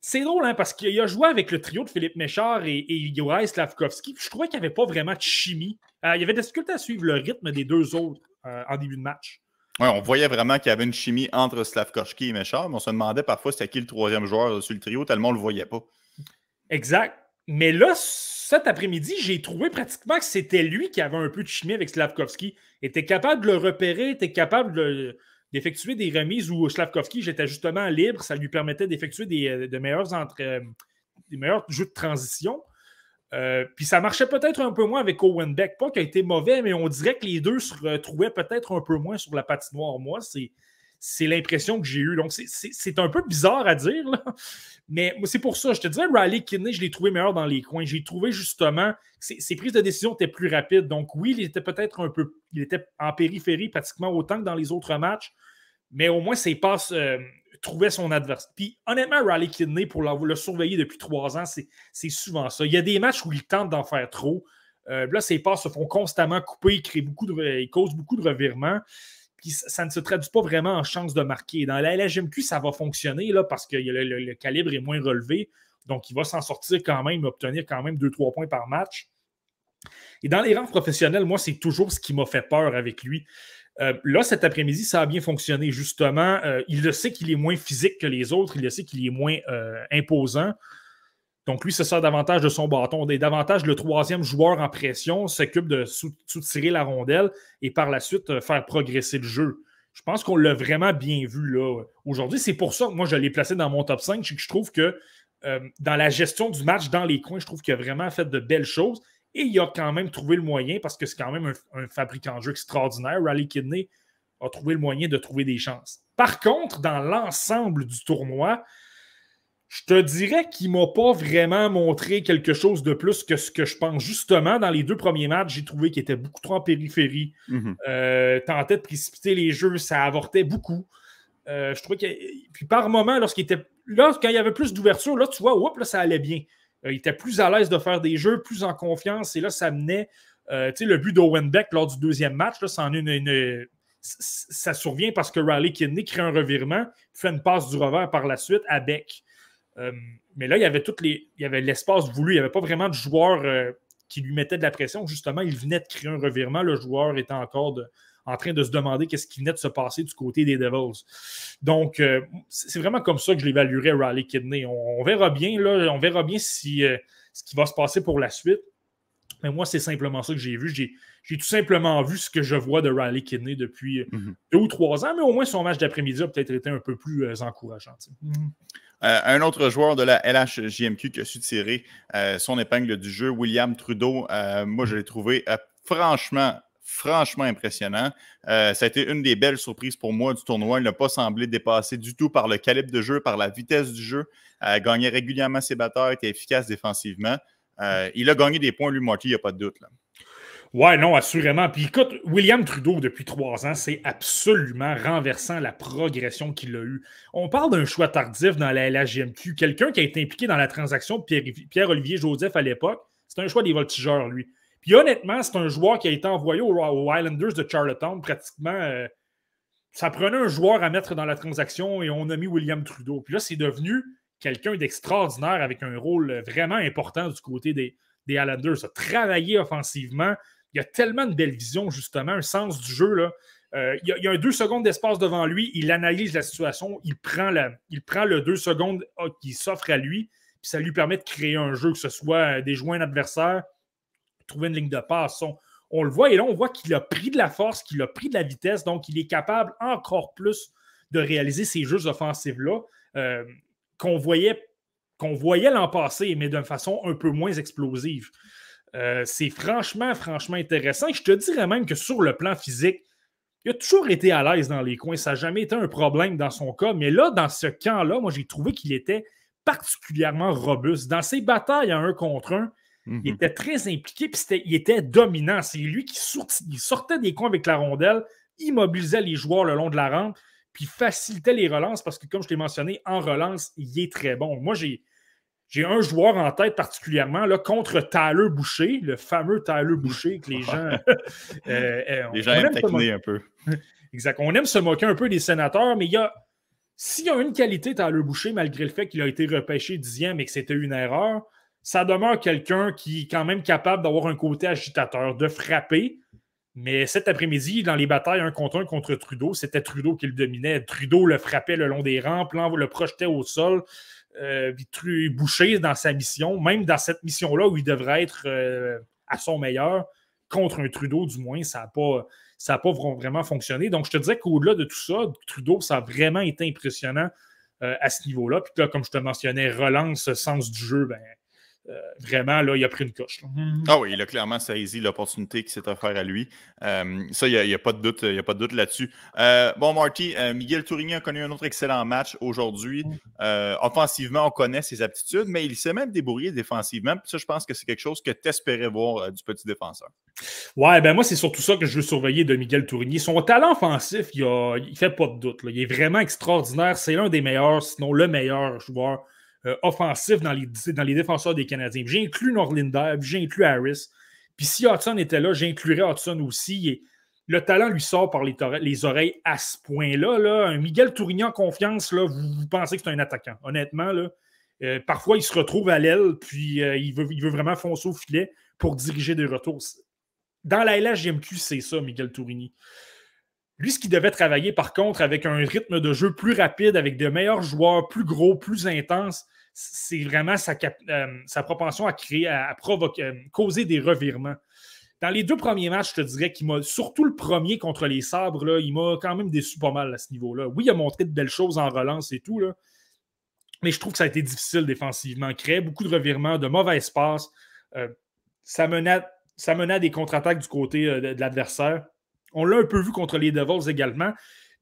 c'est drôle, hein, parce qu'il a joué avec le trio de Philippe Méchard et, et Slavkovski. Je trouvais qu'il n'y avait pas vraiment de chimie. Euh, il y avait des difficultés à suivre le rythme des deux autres en début de match. Ouais, on voyait vraiment qu'il y avait une chimie entre Slavkovski et Méchard, mais on se demandait parfois c'était qui le troisième joueur sur le trio, tellement on ne le voyait pas. Exact. Mais là, cet après-midi, j'ai trouvé pratiquement que c'était lui qui avait un peu de chimie avec Slavkovski. Était capable de le repérer, était capable d'effectuer des remises où Slavkovski, j'étais justement libre. Ça lui permettait d'effectuer des, euh, de meilleurs, entre, euh, des meilleurs jeux de transition. Euh, puis ça marchait peut-être un peu moins avec Owen Beck. Pas qu'il a été mauvais, mais on dirait que les deux se retrouvaient peut-être un peu moins sur la patinoire. Moi, c'est c'est l'impression que j'ai eue. Donc, c'est un peu bizarre à dire, mais c'est pour ça. Je te disais, Riley Kidney, je l'ai trouvé meilleur dans les coins. J'ai trouvé justement que ses, prises de décision étaient plus rapides. Donc, oui, il était peut-être un peu. Il était en périphérie pratiquement autant que dans les autres matchs, mais au moins, ses passes euh, trouvaient son adversaire. Puis, honnêtement, Riley Kidney, pour le surveiller depuis trois ans, c'est souvent ça. Il y a des matchs où il tente d'en faire trop. Euh, là, ses passes se font constamment couper, il, crée beaucoup de, il cause beaucoup de revirements puis ça ne se traduit pas vraiment en chance de marquer. Dans la LHMQ, ça va fonctionner là, parce que le, calibre est moins relevé. Donc, il va s'en sortir quand même, obtenir quand même 2-3 points par match. Et dans les rangs professionnels, moi, c'est toujours ce qui m'a fait peur avec lui. Euh, là, cet après-midi, ça a bien fonctionné. Justement, euh, il le sait qu'il est moins physique que les autres, il le sait qu'il est moins euh, imposant. Donc, lui se sert davantage de son bâton. Et davantage, le troisième joueur en pression s'occupe de soutirer la rondelle et par la suite faire progresser le jeu. Je pense qu'on l'a vraiment bien vu là. Aujourd'hui, c'est pour ça que moi, je l'ai placé dans mon top 5. Je trouve que dans la gestion du match, dans les coins, je trouve qu'il a vraiment fait de belles choses. Et il a quand même trouvé le moyen, parce que c'est quand même un, fabricant de jeu extraordinaire. Rally Kidney a trouvé le moyen de trouver des chances. Par contre, dans l'ensemble du tournoi, je te dirais qu'il ne m'a pas vraiment montré quelque chose de plus que ce que je pense. Justement, dans les deux premiers matchs, j'ai trouvé qu'il était beaucoup trop en périphérie. Euh, tentait de précipiter les jeux, ça avortait beaucoup. Euh, je trouvais que. Puis par moment, lorsqu'il était. Là, quand il y avait plus d'ouverture, là, tu vois, hop, là, ça allait bien. Euh, il était plus à l'aise de faire des jeux, plus en confiance. Et là, ça menait. sais, le but d'Owen Beck lors du deuxième match, là, une, ça survient parce que Riley Kidney crée un revirement, fait une passe du revers par la suite à Beck. Euh, mais là, il y avait toutes il y avait l'espace voulu. Il n'y avait pas vraiment de joueur euh, qui lui mettait de la pression. Justement, il venait de créer un revirement. Le joueur était encore en train de se demander qu'est-ce qui venait de se passer du côté des Devils. Donc, euh, c'est vraiment comme ça que je l'évaluerais, Riley Kidney. On, verra bien, là, on verra bien si, ce qui va se passer pour la suite. Mais moi, c'est simplement ça que j'ai vu. J'ai tout simplement vu ce que je vois de Riley Kidney depuis mhm. deux ou trois ans, mais au moins son match d'après-midi a peut-être été un peu plus encourageant. Euh, un autre joueur de la LHJMQ qui a su tirer euh, son épingle du jeu, William Trudeau, euh, moi je l'ai trouvé franchement, franchement impressionnant. ça a été une des belles surprises pour moi du tournoi. Il n'a pas semblé dépasser du tout par le calibre de jeu, par la vitesse du jeu. Il gagnait régulièrement ses batteurs, était efficace défensivement. il a gagné des points, lui, Marty, il n'y a pas de doute. Là. Ouais, non, assurément. Puis écoute, William Trudeau, depuis trois ans, c'est absolument renversant la progression qu'il a eue. On parle d'un choix tardif dans la LHGMQ. Quelqu'un qui a été impliqué dans la transaction de Pierre-Olivier Joseph à l'époque, c'est un choix des voltigeurs, lui. Puis honnêtement, c'est un joueur qui a été envoyé aux, Islanders de Charlottetown pratiquement. Euh, ça prenait un joueur à mettre dans la transaction et on a mis William Trudeau. Puis là, c'est devenu quelqu'un d'extraordinaire avec un rôle vraiment important du côté des, Islanders. A travaillé offensivement il a tellement de belles visions, justement, un sens du jeu. Euh, il, y a, deux secondes d'espace devant lui, il analyse la situation, il prend, il le deux secondes ah, qui s'offre à lui, puis ça lui permet de créer un jeu, que ce soit des joints adversaires, trouver une ligne de passe. On, le voit, et là, on voit qu'il a pris de la force, qu'il a pris de la vitesse, donc il est capable encore plus de réaliser ces jeux offensifs-là euh, qu'on voyait, l'an passé, mais d'une façon un peu moins explosive. Euh, c'est franchement, franchement intéressant. je te dirais même que sur le plan physique, il a toujours été à l'aise dans les coins. Ça n'a jamais été un problème dans son cas. Mais là, dans ce camp-là, moi, j'ai trouvé qu'il était particulièrement robuste. Dans ses batailles à un contre un, il mhm. était très impliqué, puis il était dominant. C'est lui qui sortait des coins avec la rondelle, immobilisait les joueurs le long de la rampe, puis facilitait les relances parce que, comme je t'ai mentionné, en relance, il est très bon. Moi, j'ai j'ai un joueur en tête particulièrement là, contre Tyler Boucher, le fameux Tyler Boucher que les gens. euh, euh les gens aiment un peu. exact. On aime se moquer un peu des sénateurs, mais il y a. S'il y a une qualité, le Boucher, malgré le fait qu'il a été repêché dixième et que c'était une erreur, ça demeure quelqu'un qui est quand même capable d'avoir un côté agitateur, de frapper. Mais cet après-midi, dans les batailles un contre un contre Trudeau, c'était Trudeau qui le dominait. Trudeau le frappait le long des rampes, le projetait au sol. Euh, Boucher dans sa mission, même dans cette mission-là où il devrait être euh, à son meilleur, contre un Trudeau du moins, ça n'a pas, ça pas vraiment fonctionné. Donc je te disais qu'au-delà de tout ça, Trudeau, ça a vraiment été impressionnant euh, à ce niveau-là. Puis là, comme je te mentionnais, relance, sens du jeu, ben, euh, vraiment, là, il a pris une coche. Mhm. Ah oui, il a clairement saisi l'opportunité qui s'est offerte à lui. Euh, ça, il n'y a, pas de doute, il a pas de doute là-dessus. Euh, bon, Marty, Miguel Tourigny a connu un autre excellent match aujourd'hui. Mhm. offensivement, on connaît ses aptitudes, mais il s'est même débrouillé défensivement. ça, je pense que c'est quelque chose que tu espérais voir du petit défenseur. Ouais, ben moi, c'est surtout ça que je veux surveiller de Miguel Tourigny. Son talent offensif, il ne fait pas de doute. Il est vraiment extraordinaire. C'est l'un des meilleurs, sinon le meilleur joueur euh, offensif dans les, dans les défenseurs des Canadiens. J'ai inclus Norlinder, j'ai inclus Harris. Puis si Hudson était là, j'inclurais Hudson aussi. le talent lui sort par les, les oreilles à ce point-là. Miguel Tourigny en confiance, là, vous, pensez que c'est un attaquant. Honnêtement, là, euh, parfois, il se retrouve à l'aile, puis euh, il, veut, il veut vraiment foncer au filet pour diriger des retours. Dans la LHJMQ, c'est ça, Miguel Tourigny. Lui, ce qu'il devait travailler, par contre, avec un rythme de jeu plus rapide, avec de meilleurs joueurs, plus gros, plus intenses, c'est vraiment sa, euh, sa, propension à créer, à, provoquer, euh, causer des revirements. Dans les deux premiers matchs, je te dirais qu'il m'a, surtout le premier contre les sabres, là, il m'a quand même déçu pas mal à ce niveau-là. Oui, il a montré de belles choses en relance et tout, là, mais je trouve que ça a été difficile défensivement. Créer beaucoup de revirements, de mauvais espaces. Euh, ça, menait, à des contre-attaques du côté de l'adversaire. On l'a un peu vu contre les Devils également.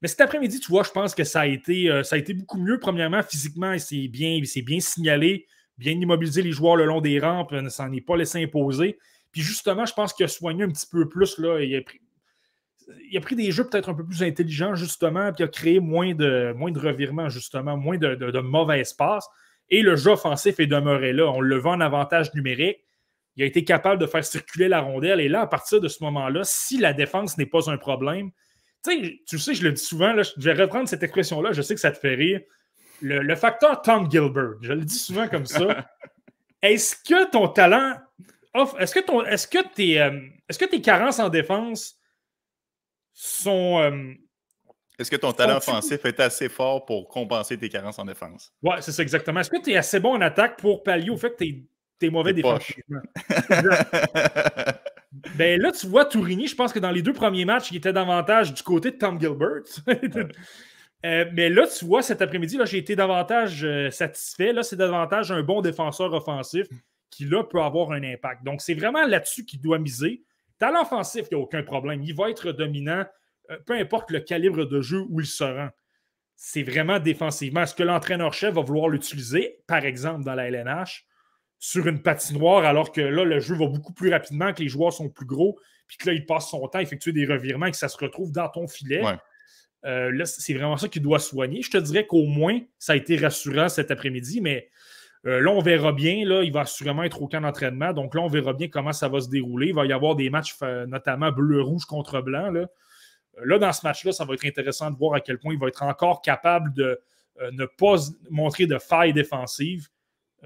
Mais cet après-midi, tu vois, je pense que ça a été, euh, beaucoup mieux. Premièrement, physiquement, c'est bien, bien signalé, bien immobilisé les joueurs le long des rampes, ne s'en est pas laissé imposer. Puis justement, je pense qu'il a soigné un petit peu plus. Là, il, a pris, il des jeux peut-être un peu plus intelligents, justement, puis il a créé moins de, moins revirements, justement, moins de, mauvais espace. Et le jeu offensif est demeuré là. On le vend en avantage numérique. Il a été capable de faire circuler la rondelle. Et là, à partir de ce moment-là, si la défense n'est pas un problème, tu sais, je le dis souvent, là, je vais reprendre cette expression-là, je sais que ça te fait rire. Le, facteur Tom Gilbert, je le dis souvent comme ça. est-ce que ton talent. Est-ce que, ton, est-ce, que tes, euh, est-ce que tes carences en défense sont. Euh, est-ce que ton talent offensif est assez fort pour compenser tes carences en défense? Oui, c'est ça exactement. Est-ce que tu es assez bon en attaque pour pallier au fait que tu es, mauvais défensivement? Ben là, tu vois, Tourigny, je pense que dans les deux premiers matchs, il était davantage du côté de Tom Gilbert. Euh, mais là, tu vois, cet après-midi, j'ai été davantage euh, satisfait. Là, c'est davantage un bon défenseur offensif qui, là, peut avoir un impact. Donc, c'est vraiment là-dessus qu'il doit miser. Talent offensif, il n'y a aucun problème. Il va être dominant, euh, peu importe le calibre de jeu où il se rend. C'est vraiment défensivement. Est-ce que l'entraîneur-chef va vouloir l'utiliser, par exemple, dans la LNH? Sur une patinoire, alors que là, le jeu va beaucoup plus rapidement, que les joueurs sont plus gros, puis que là, il passe son temps à effectuer des revirements et que ça se retrouve dans ton filet. Euh, là, c'est vraiment ça qu'il doit soigner. Je te dirais qu'au moins, ça a été rassurant cet après-midi, mais euh, là, on verra bien. Là, il va sûrement être au camp d'entraînement. Donc là, on verra bien comment ça va se dérouler. Il va y avoir des matchs, euh, notamment bleu-rouge contre blanc. Là. là, dans ce match-là, ça va être intéressant de voir à quel point il va être encore capable de ne pas montrer de failles défensives euh,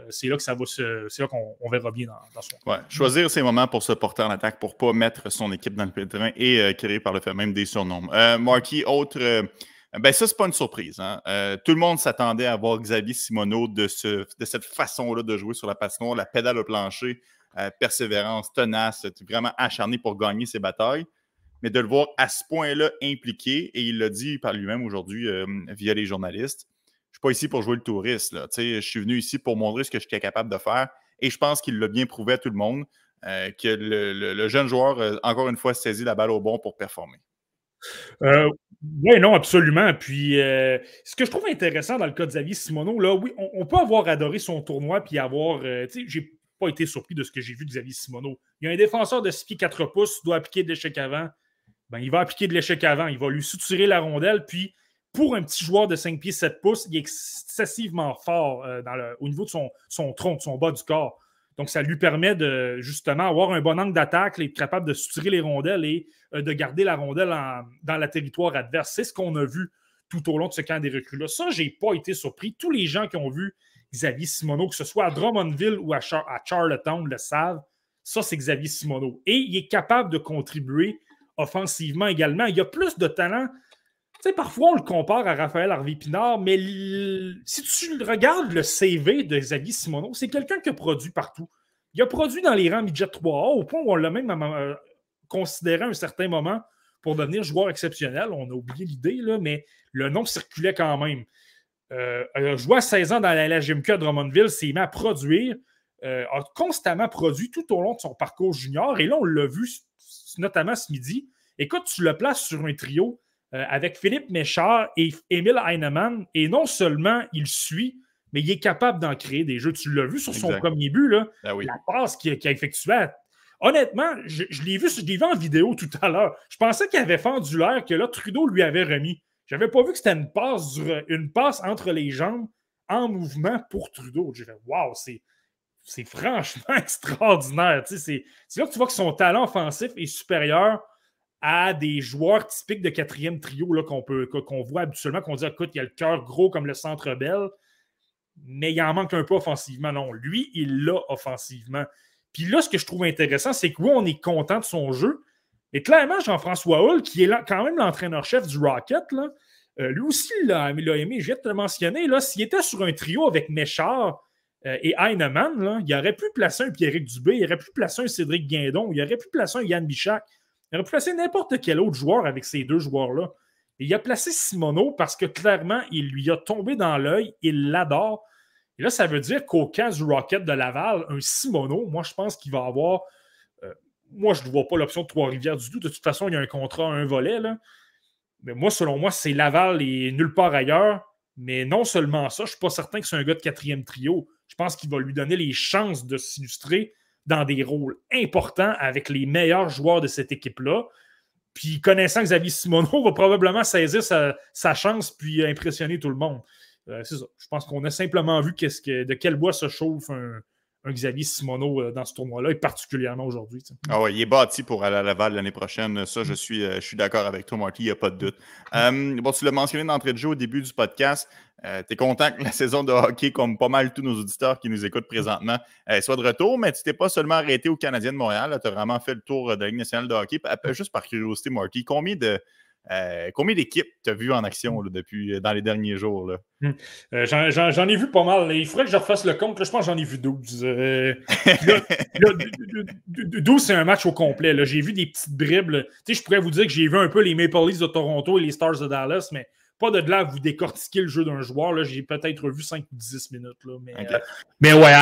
c'est là que ça va c'est là qu'on verra bien dans, son. Ouais, choisir ses moments pour se porter en attaque, pour ne pas mettre son équipe dans le pétrin et euh, créer par le fait même des surnoms. Euh, Marky, autre. ben ça, c'est pas une surprise. Hein. tout le monde s'attendait à voir Xavier Simoneau de, ce, de cette façon-là de jouer sur la patinoire, la pédale au plancher, persévérance, tenace, vraiment acharné pour gagner ses batailles. Mais de le voir à ce point-là impliqué, et il l'a dit par lui-même aujourd'hui via les journalistes, suis pas ici pour jouer le touriste. Je suis venu ici pour montrer ce que je suis capable de faire. Et je pense qu'il l'a bien prouvé à tout le monde euh, que le, jeune joueur, euh, encore une fois, saisit la balle au bon pour performer. Euh, oui, non, absolument. Puis, ce que je trouve intéressant dans le cas de Xavier Simoneau, là, oui, on, peut avoir adoré son tournoi puis avoir. tu sais, j'ai pas été surpris de ce que j'ai vu de Xavier Simoneau. Il y a un défenseur de 6 pieds 4 pouces, doit appliquer de l'échec avant. Ben, il va appliquer de l'échec avant. Il va lui soutirer la rondelle, puis pour un petit joueur de 5 pieds 7 pouces, il est excessivement fort euh, au niveau de son, tronc, de son bas du corps. Donc, ça lui permet de justement avoir un bon angle d'attaque, être capable de soutirer les rondelles et euh, de garder la rondelle dans le territoire adverse. C'est ce qu'on a vu tout au long de ce camp des recrues-là. Ça, j'ai pas été surpris. Tous les gens qui ont vu Xavier Simoneau, que ce soit à Drummondville ou à, à Charlottetown, le savent. Ça, c'est Xavier Simoneau. Et il est capable de contribuer offensivement également. Il a plus de talent. Parfois, on le compare à Raphaël Harvey-Pinard, mais si tu regardes le CV de Xavier Simoneau, c'est quelqu'un qui a produit partout. Il a produit dans les rangs midget 3A, au point où on l'a même euh, considéré à un certain moment pour devenir joueur exceptionnel. On a oublié l'idée, mais le nom circulait quand même. Euh, a joué à 16 ans dans la LGMQ à Drummondville, s'est mis à produire, euh, a constamment produit tout au long de son parcours junior. Et là, on l'a vu notamment ce midi. Écoute, tu le places sur un trio euh, avec Philippe Méchard et Emile Heinemann. Et non seulement il suit, mais il est capable d'en créer des jeux. Tu l'as vu sur son premier but, là, ben la passe qu'il a, effectuée. Honnêtement, je, l'ai vu, je vu en vidéo tout à l'heure. Je pensais qu'il avait fendu l'air que là, Trudeau lui avait remis. J'avais pas vu que c'était une passe, une passe entre les jambes en mouvement pour Trudeau. J'ai fait Waouh, c'est franchement extraordinaire. C'est là que tu vois que son talent offensif est supérieur à des joueurs typiques de quatrième trio qu'on qu'on voit habituellement, qu'on dit écoute, il a le cœur gros comme le centre belle, mais il en manque un peu offensivement. Non, lui, il l'a offensivement. Puis là, ce que je trouve intéressant, c'est que oui, on est content de son jeu, et clairement, Jean-François Hull, qui est quand même l'entraîneur-chef du Rocket, euh, lui aussi l'a aimé. Je viens de te le mentionner. S'il était sur un trio avec Méchard euh, et Heinemann, il aurait pu placer un Pierrick Dubé, il aurait pu placer un Cédric Guindon, il aurait pu placer un Yann Bichac. Il aurait pu n'importe quel autre joueur avec ces deux joueurs-là. il a placé Simoneau parce que clairement, il lui a tombé dans l'œil, il l'adore. Et là, ça veut dire qu'au cas du Rocket de Laval, un Simoneau, moi, je pense qu'il va avoir moi, je ne vois pas l'option de Trois-Rivières du tout. De toute façon, il y a un contrat, un volet. Mais moi, selon moi, c'est Laval et nulle part ailleurs. Mais non seulement ça, je ne suis pas certain que c'est un gars de quatrième trio. Je pense qu'il va lui donner les chances de s'illustrer dans des rôles importants avec les meilleurs joueurs de cette équipe-là. Puis connaissant Xavier Simoneau, va probablement saisir sa, chance puis impressionner tout le monde. Euh, c'est ça. Je pense qu'on a simplement vu que, de quel bois se chauffe un, un Xavier Simoneau euh, dans ce tournoi-là, et particulièrement aujourd'hui. Ah ouais, il est bâti pour aller à Laval l'année prochaine. Ça, je mm. suis, euh, je suis d'accord avec toi, Marty, il n'y a pas de doute. Mm. Euh, bon, tu l'as mentionné d'entrée de jeu au début du podcast. tu es content que la saison de hockey, comme pas mal tous nos auditeurs qui nous écoutent présentement, soit de retour, mais tu t'es pas seulement arrêté au Canadien de Montréal. Tu as vraiment fait le tour de la Ligue nationale de hockey. Juste par curiosité, Marty, combien de euh, combien d'équipes tu as vu en action depuis euh, dans les derniers jours? Là? Hmm. Euh, j'en ai vu pas mal. Il faudrait que je refasse le compte. je pense que j'en ai vu 12. 12, c'est un match au complet. J'ai vu des petites bribes. Je pourrais vous dire que j'ai vu un peu les Maple Leafs de Toronto et les Stars de Dallas, mais pas de là à vous décortiquer le jeu d'un joueur. J'ai peut-être vu 5 ou 10 minutes. Là, mais, mais ouais,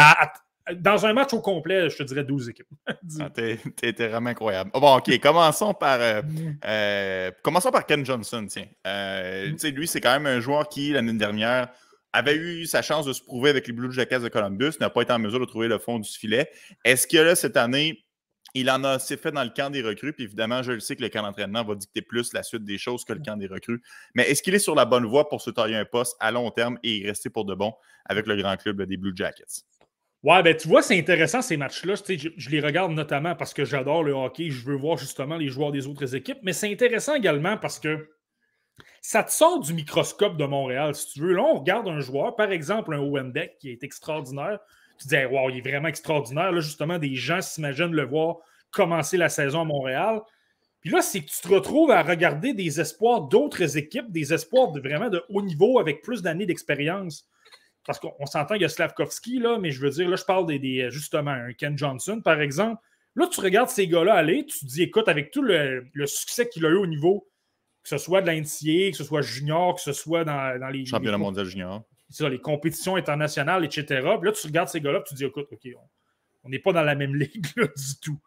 dans un match au complet, je te dirais 12 équipes. ah, T'es vraiment incroyable. Oh, bon, OK, commençons par, euh, euh, commençons par Ken Johnson. Tiens. Euh, mm. Lui, c'est quand même un joueur qui, l'année dernière, avait eu sa chance de se prouver avec les Blue Jackets de Columbus, n'a pas été en mesure de trouver le fond du filet. Est-ce que là, cette année, il en a assez fait dans le camp des recrues, puis évidemment, je le sais que le camp d'entraînement va dicter plus la suite des choses que le camp des recrues. Mais est-ce qu'il est sur la bonne voie pour se tailler un poste à long terme et rester pour de bon avec le grand club des Blue Jackets? Ouais, ben tu vois, c'est intéressant ces matchs-là. Je, les regarde notamment parce que j'adore le hockey. Je veux voir justement les joueurs des autres équipes. Mais c'est intéressant également parce que ça te sort du microscope de Montréal, si tu veux. Là, on regarde un joueur, par exemple un Owen Beck qui est extraordinaire. Tu te dis, wow, il est vraiment extraordinaire. Là, justement, des gens s'imaginent le voir commencer la saison à Montréal. Puis là, c'est que tu te retrouves à regarder des espoirs d'autres équipes, des espoirs vraiment de haut niveau avec plus d'années d'expérience parce qu'on s'entend, il y a Slavkovski, là, mais je veux dire, là, je parle des, justement, un Ken Johnson, par exemple. Là, tu regardes ces gars-là aller, tu te dis, écoute, avec tout le, succès qu'il a eu au niveau, que ce soit de l'NCA, que ce soit junior, que ce soit dans, les. Championnat mondial junior. Ça, les compétitions internationales, etc. Puis là, tu regardes ces gars-là, tu te dis, écoute, OK, on n'est pas dans la même ligue du tout.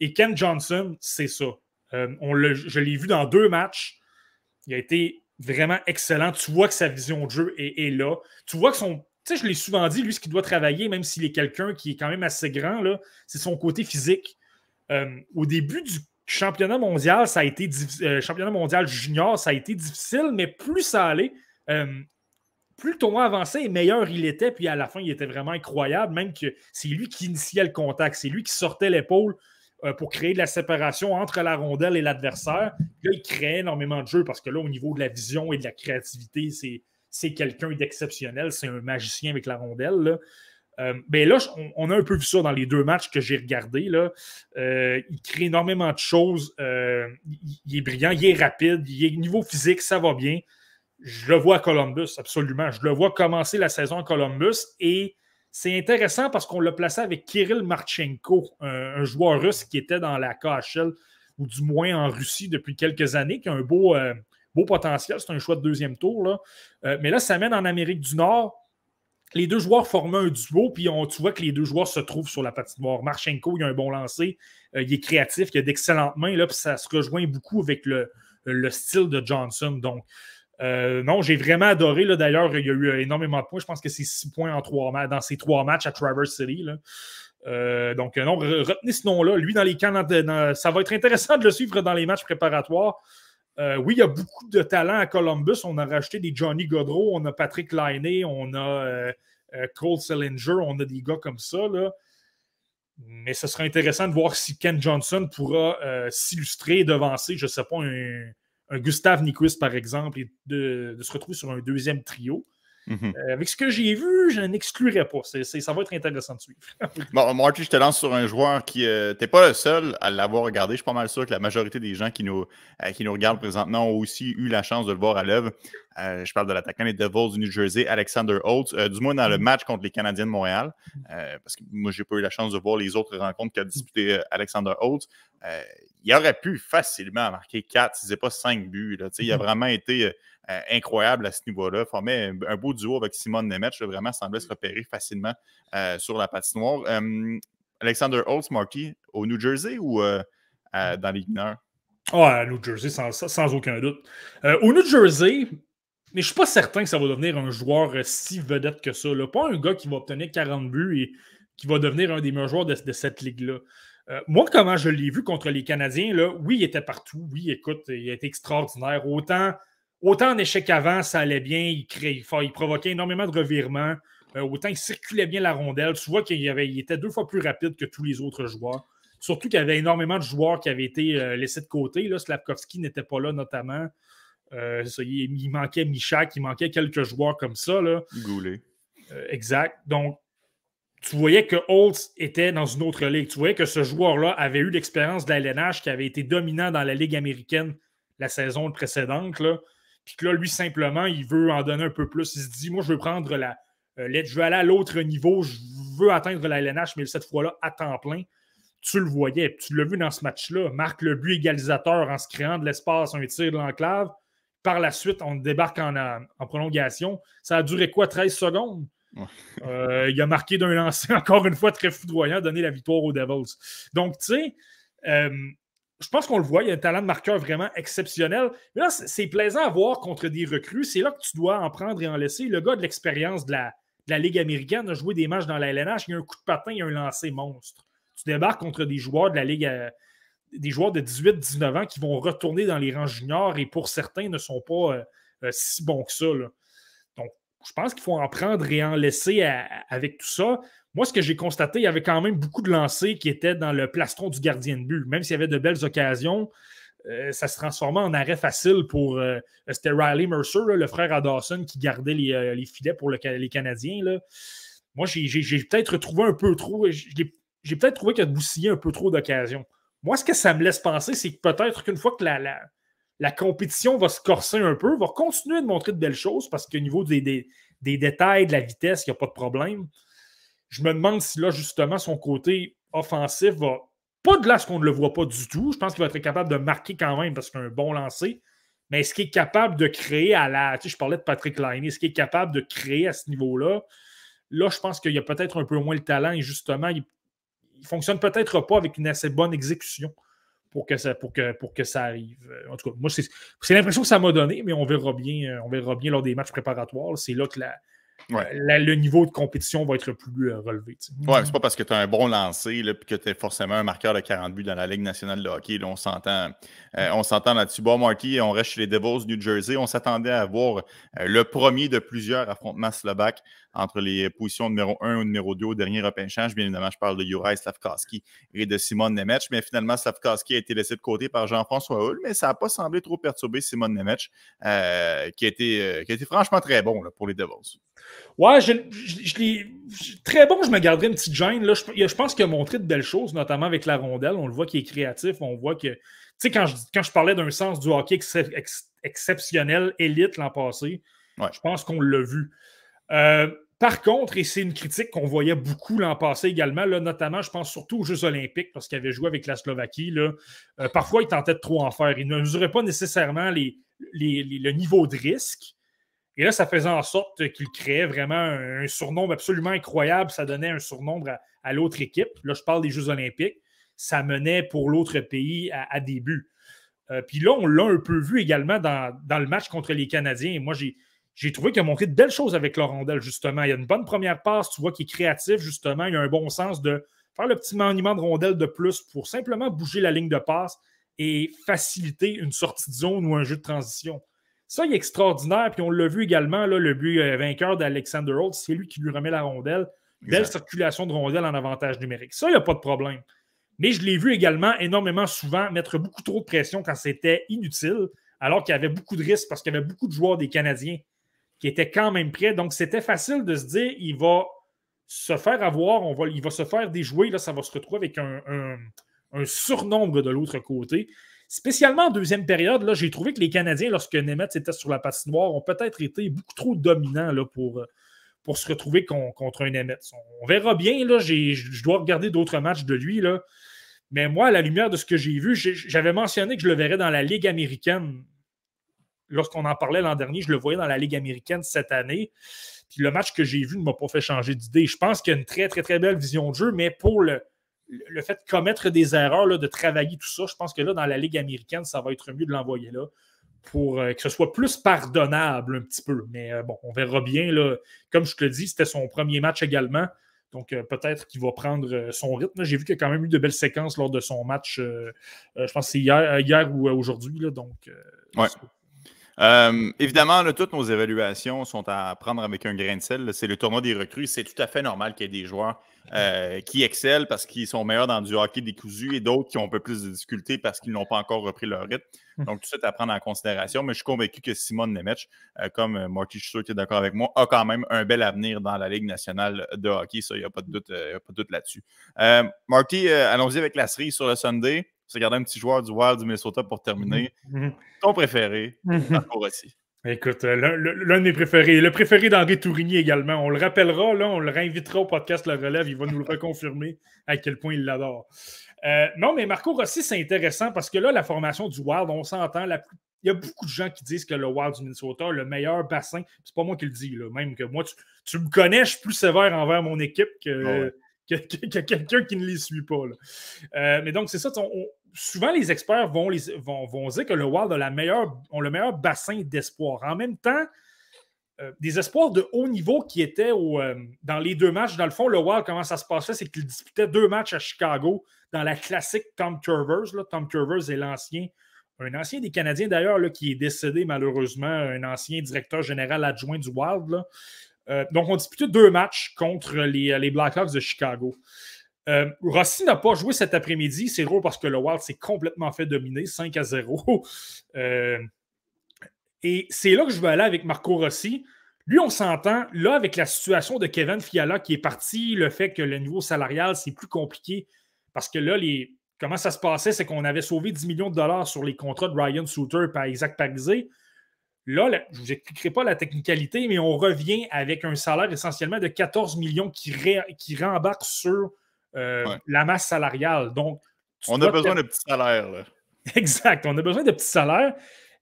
Et Ken Johnson, c'est ça. Euh, on je l'ai vu dans deux matchs. Il a été vraiment excellent. Tu vois que sa vision de jeu est, là. Tu vois que son. Tu sais, je l'ai souvent dit, lui, ce qu'il doit travailler, même s'il est quelqu'un qui est quand même assez grand, c'est son côté physique. Euh, au début du championnat mondial, ça a été euh, championnat mondial junior, ça a été difficile, mais plus ça allait, euh, plus le tournoi avançait meilleur il était. Puis à la fin, il était vraiment incroyable, même que c'est lui qui initiait le contact, c'est lui qui sortait l'épaule euh, pour créer de la séparation entre la rondelle et l'adversaire. Là, il crée énormément de jeux parce que là, au niveau de la vision et de la créativité, c'est quelqu'un d'exceptionnel. C'est un magicien avec la rondelle. Là. Euh, ben là, on, a un peu vu ça dans les deux matchs que j'ai regardés. Là. Euh, il crée énormément de choses. il, est brillant, il est rapide, il est niveau physique, ça va bien. Je le vois à Columbus, absolument. Je le vois commencer la saison à Columbus et c'est intéressant parce qu'on l'a placé avec Kirill Marchenko, un, joueur russe qui était dans la KHL, ou du moins en Russie depuis quelques années, qui a un beau, euh, potentiel. C'est un choix de deuxième tour. Euh, mais là, ça mène en Amérique du Nord. Les deux joueurs forment un duo, puis on, tu vois que les deux joueurs se trouvent sur la patinoire. Marchenko, il a un bon lancer, euh, il est créatif, il a d'excellentes mains, là, puis ça se rejoint beaucoup avec le, le style de Johnson. Donc, euh, non, j'ai vraiment adoré. D'ailleurs, il y a eu énormément de points. Je pense que c'est six points en trois dans ces trois matchs à Traverse City. Euh, donc, non, retenez ce nom-là. Lui, dans les camps, ça va être intéressant de le suivre dans les matchs préparatoires. Euh, oui, il y a beaucoup de talent à Columbus. On a rajouté des Johnny Godreau, on a Patrick Liney, on a Cole Sillinger, on a des gars comme ça. Mais ce sera intéressant de voir si Ken Johnson pourra s'illustrer et devancer, je ne sais pas, un, un Gustave Nyquist, par exemple, et de, se retrouver sur un deuxième trio. Mhm. Euh, avec ce que j'ai vu, je n'exclurais pas. ça va être intéressant de suivre. bon, Marty, je te lance sur un joueur qui. Euh, tu n'es pas le seul à l'avoir regardé. Je suis pas mal sûr que la majorité des gens qui nous, euh, qui nous regardent présentement ont aussi eu la chance de le voir à l'œuvre. je parle de l'attaquant des Devils du New Jersey, Alexander Holtz, du moins dans le mhm. match contre les Canadiens de Montréal. parce que moi, j'ai pas eu la chance de voir les autres rencontres qu'a disputé Alexander Holtz il aurait pu facilement marquer 4, si ce n'est pas 5 buts. Là. Il a mhm. vraiment été euh, incroyable à ce niveau-là. Formait un, beau duo avec Simone Nemeth. Vraiment, semblait se repérer facilement euh, sur la patinoire. Alexander Holtz, Marky, au New Jersey ou euh, dans les mineurs? À New Jersey, sans, aucun doute. au New Jersey, mais je ne suis pas certain que ça va devenir un joueur si vedette que ça. Pas un gars qui va obtenir 40 buts et qui va devenir un des meilleurs joueurs de cette ligue-là. Euh, moi, comment je l'ai vu contre les Canadiens, là, oui, il était partout. Oui, écoute, il été extraordinaire. Autant, autant en échec avant, ça allait bien. Il, il provoquait énormément de revirements. Euh, autant il circulait bien la rondelle. Tu vois qu'il il était deux fois plus rapide que tous les autres joueurs. Surtout qu'il y avait énormément de joueurs qui avaient été euh, laissés de côté. Là. Slavkovski n'était pas là, notamment. il, manquait Michak, il manquait quelques joueurs comme ça. Là. Goulet. exact. Donc, tu voyais que Holtz était dans une autre ligue. Tu voyais que ce joueur-là avait eu l'expérience de la LNH qui avait été dominant dans la Ligue américaine la saison précédente. Là. Puis que là, lui, simplement, il veut en donner un peu plus. Il se dit, moi, je veux prendre la. Euh, je veux aller à l'autre niveau. Je veux atteindre la LNH, mais cette fois-là, à temps plein. Tu le voyais. Tu l'as vu dans ce match-là. Marque le but égalisateur en se créant de l'espace, un tir de l'enclave. Par la suite, on débarque en, en prolongation. Ça a duré quoi, 13 secondes? Euh, il a marqué d'un lancer, encore une fois, très foudroyant, donné la victoire aux Devils. Donc, tu sais, euh, je pense qu'on le voit, il y a un talent de marqueur vraiment exceptionnel. Mais là, c'est plaisant à voir contre des recrues. C'est là que tu dois en prendre et en laisser. Le gars de l'expérience de la, Ligue américaine a joué des matchs dans la LNH. Il y a un coup de patin, il y a un lancer monstre. Tu débarques contre des joueurs de la Ligue, euh, des joueurs de 18-19 ans qui vont retourner dans les rangs juniors et pour certains ne sont pas si bons que ça. Là je pense qu'il faut en prendre et en laisser avec tout ça. Moi, ce que j'ai constaté, il y avait quand même beaucoup de lancers qui étaient dans le plastron du gardien de but. Même s'il y avait de belles occasions, euh, ça se transformait en arrêt facile pour. Euh, c'était Riley Mercer, le frère à Dawson, qui gardait les, euh, filets pour les Canadiens. Moi, j'ai peut-être trouvé un peu trop. J'ai peut-être trouvé qu'il a boussillé un peu trop d'occasions. Moi, ce que ça me laisse penser, c'est que peut-être qu'une fois que la, la compétition va se corser un peu, va continuer de montrer de belles choses parce qu'au niveau des, des, détails, de la vitesse, il n'y a pas de problème. Je me demande si là, justement, son côté offensif va. Pas de là ce qu'on ne le voit pas du tout. Je pense qu'il va être capable de marquer quand même parce qu'il a un bon lancer. Mais est-ce qu'il est capable de créer à la. Tu sais, je parlais de Patrick Line. Est-ce qu'il est capable de créer à ce niveau-là? Là, je pense qu'il y a peut-être un peu moins le talent et justement, il ne fonctionne peut-être pas avec une assez bonne exécution pour que ça, pour que, pour que ça arrive. En tout cas, moi, c'est l'impression que ça m'a donné, mais on verra bien, euh, on verra bien lors des matchs préparatoires. C'est là que la, le niveau de compétition va être plus relevé. Oui, c'est pas parce que tu as un bon lancer et que tu es forcément un marqueur de 40 buts dans la Ligue nationale de hockey. on s'entend on s'entend là-dessus. Bon, Marty, on reste chez les Devils New Jersey. On s'attendait à voir le premier de plusieurs affrontements slovaques entre les positions numéro 1 ou numéro 2 au dernier repêchage. Bien évidemment, je parle de Juraj Slavkowski et de Simon Nemec, mais finalement, Slavkowski a été laissé de côté par Jean-François Hull, mais ça n'a pas semblé trop perturber Simon Nemec, euh, qui, a été, euh, qui a été franchement très bon pour les Devils. Ouais, je, très bon, je me garderai une petite gêne. Là. Je, pense qu'il a montré de belles choses, notamment avec la rondelle. On le voit qu'il est créatif, on voit que. Tu sais, quand je, quand je parlais d'un sens du hockey exceptionnel, élite l'an passé, je pense qu'on l'a vu. Euh, par contre, et c'est une critique qu'on voyait beaucoup l'an passé également, notamment, je pense surtout aux Jeux Olympiques, parce qu'il avait joué avec la Slovaquie. Euh, parfois, il tentait de trop en faire. Il ne mesurait pas nécessairement le niveau de risque. Et là, ça faisait en sorte qu'il créait vraiment un, surnombre absolument incroyable. Ça donnait un surnombre à, l'autre équipe. Là, je parle des Jeux Olympiques. Ça menait pour l'autre pays à, des buts. Euh, puis là, on l'a un peu vu également dans, dans, le match contre les Canadiens. Moi, j'ai j'ai trouvé qu'il a montré de belles choses avec le rondelle, justement. Il y a une bonne première passe, tu vois qu'il est créatif, justement. Il a un bon sens de faire le petit maniement de rondelle de plus pour simplement bouger la ligne de passe et faciliter une sortie de zone ou un jeu de transition. Ça, il est extraordinaire. Puis on l'a vu également, là, le but euh, vainqueur d'Alexander Holt, c'est lui qui lui remet la rondelle. Belle circulation de rondelle en avantage numérique. Ça, il n'y a pas de problème. Mais je l'ai vu également énormément souvent mettre beaucoup trop de pression quand c'était inutile, alors qu'il y avait beaucoup de risques parce qu'il y avait beaucoup de joueurs des Canadiens qui était quand même prêt. Donc, c'était facile de se dire, il va se faire avoir, on va, il va se faire déjouer, là, ça va se retrouver avec un, surnombre de l'autre côté. Spécialement en deuxième période, là, j'ai trouvé que les Canadiens, lorsque Nemeth était sur la patinoire, ont peut-être été beaucoup trop dominants là, pour, pour se retrouver contre un Nemeth. On verra bien, là, je dois regarder d'autres matchs de lui, là. mais moi, à la lumière de ce que j'ai vu, j'avais mentionné que je le verrais dans la Ligue américaine lorsqu'on en parlait l'an dernier, je le voyais dans la Ligue américaine cette année. Puis le match que j'ai vu ne m'a pas fait changer d'idée. Je pense qu'il y a une très, très, très belle vision de jeu, mais pour le, le fait de commettre des erreurs, là, de travailler tout ça, je pense que là, dans la Ligue américaine, ça va être mieux de l'envoyer là pour euh, que ce soit plus pardonnable un petit peu. Mais euh, bon, on verra bien. Là. Comme je te le dis, c'était son premier match également. Donc, euh, peut-être qu'il va prendre son rythme. J'ai vu qu'il y a quand même eu de belles séquences lors de son match. je pense que c'est hier, hier ou aujourd'hui. Donc, ouais. Euh, évidemment, toutes nos évaluations sont à prendre avec un grain de sel. C'est le tournoi des recrues. C'est tout à fait normal qu'il y ait des joueurs euh, qui excellent parce qu'ils sont meilleurs dans du hockey décousu et d'autres qui ont un peu plus de difficultés parce qu'ils n'ont pas encore repris leur rythme. Hum. Donc, tout ça, à prendre en considération. Mais je suis convaincu que Simon Nemec, euh, comme Marty, je suis sûr que tu es d'accord avec moi, a quand même un bel avenir dans la Ligue nationale de hockey. Ça, il n'y a pas de doute, doute là-dessus. Marty, allons-y avec la série sur le Sunday se garder un petit joueur du Wild du Minnesota pour terminer. Mhm. Ton préféré, mhm. Marco Rossi. Écoute, euh, l'un de mes préférés. Le préféré d'Henri Tourigny également. On le rappellera, là, on le réinvitera au podcast Le Relève. Il va nous le reconfirmer à quel point il l'adore. Euh, non, mais Marco Rossi, c'est intéressant parce que là, la formation du Wild, on s'entend. Il y a beaucoup de gens qui disent que le Wild du Minnesota, le meilleur bassin, c'est pas moi qui le dis, là, même que moi, tu, me connais, je suis plus sévère envers mon équipe que, ah que, quelqu'un qui ne les suit pas. Euh, mais donc, c'est ça. Souvent, les experts vont, dire que le Wild a la meilleure, le meilleur bassin d'espoir. En même temps, euh, des espoirs de haut niveau qui étaient euh, dans les deux matchs. Dans le fond, le Wild, comment ça se passait, c'est qu'il disputait deux matchs à Chicago dans la classique Tom Curvers. Tom Curvers est l'ancien, un ancien des Canadiens d'ailleurs, qui est décédé malheureusement, un ancien directeur général adjoint du Wild. Euh, donc, on disputait deux matchs contre les Blackhawks de Chicago. Euh, Rossi n'a pas joué cet après-midi. C'est drôle parce que le Wild s'est complètement fait dominer, 5 à 0. Euh, et c'est là que je veux aller avec Marco Rossi. Lui, on s'entend, là, avec la situation de Kevin Fiala qui est parti, le fait que le niveau salarial, c'est plus compliqué parce que là, les... comment ça se passait, c'est qu'on avait sauvé 10 millions de dollars sur les contrats de Ryan Souter par Isaac Parizé. Là, je ne vous expliquerai pas la technicalité, mais on revient avec un salaire essentiellement de 14 millions qui, qui rembarque sur euh, la masse salariale. Donc, on a besoin de petits salaires. Exact, on a besoin de petits salaires.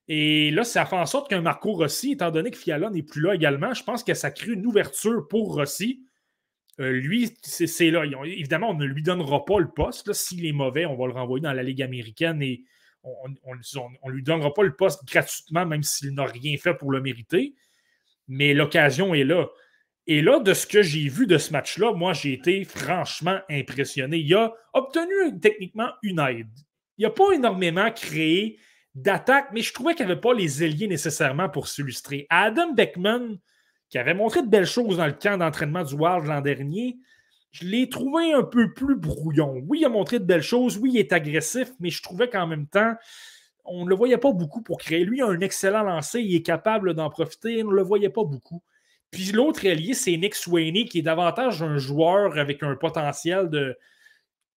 Et là, ça fait en sorte qu'un Marco Rossi, étant donné que Fiala n'est plus là également, je pense que ça crée une ouverture pour Rossi. Euh, lui, c'est là. Évidemment, on ne lui donnera pas le poste. S'il est mauvais, on va le renvoyer dans la Ligue américaine et on ne lui donnera pas le poste gratuitement, même s'il n'a rien fait pour le mériter. Mais l'occasion est là. Et là, de ce que j'ai vu de ce match-là, moi, j'ai été franchement impressionné. Il a obtenu techniquement une aide. Il n'a pas énormément créé d'attaque, mais je trouvais qu'il n'y avait pas les ailiers nécessairement pour s'illustrer. Adam Beckman, qui avait montré de belles choses dans le camp d'entraînement du Wild l'an dernier, je l'ai trouvé un peu plus brouillon. Oui, il a montré de belles choses, oui, il est agressif, mais je trouvais qu'en même temps, on ne le voyait pas beaucoup pour créer. Lui, il a un excellent lancer, il est capable d'en profiter, on ne le voyait pas beaucoup. Puis l'autre allié, c'est Nick Sweeney, qui est davantage un joueur avec un potentiel de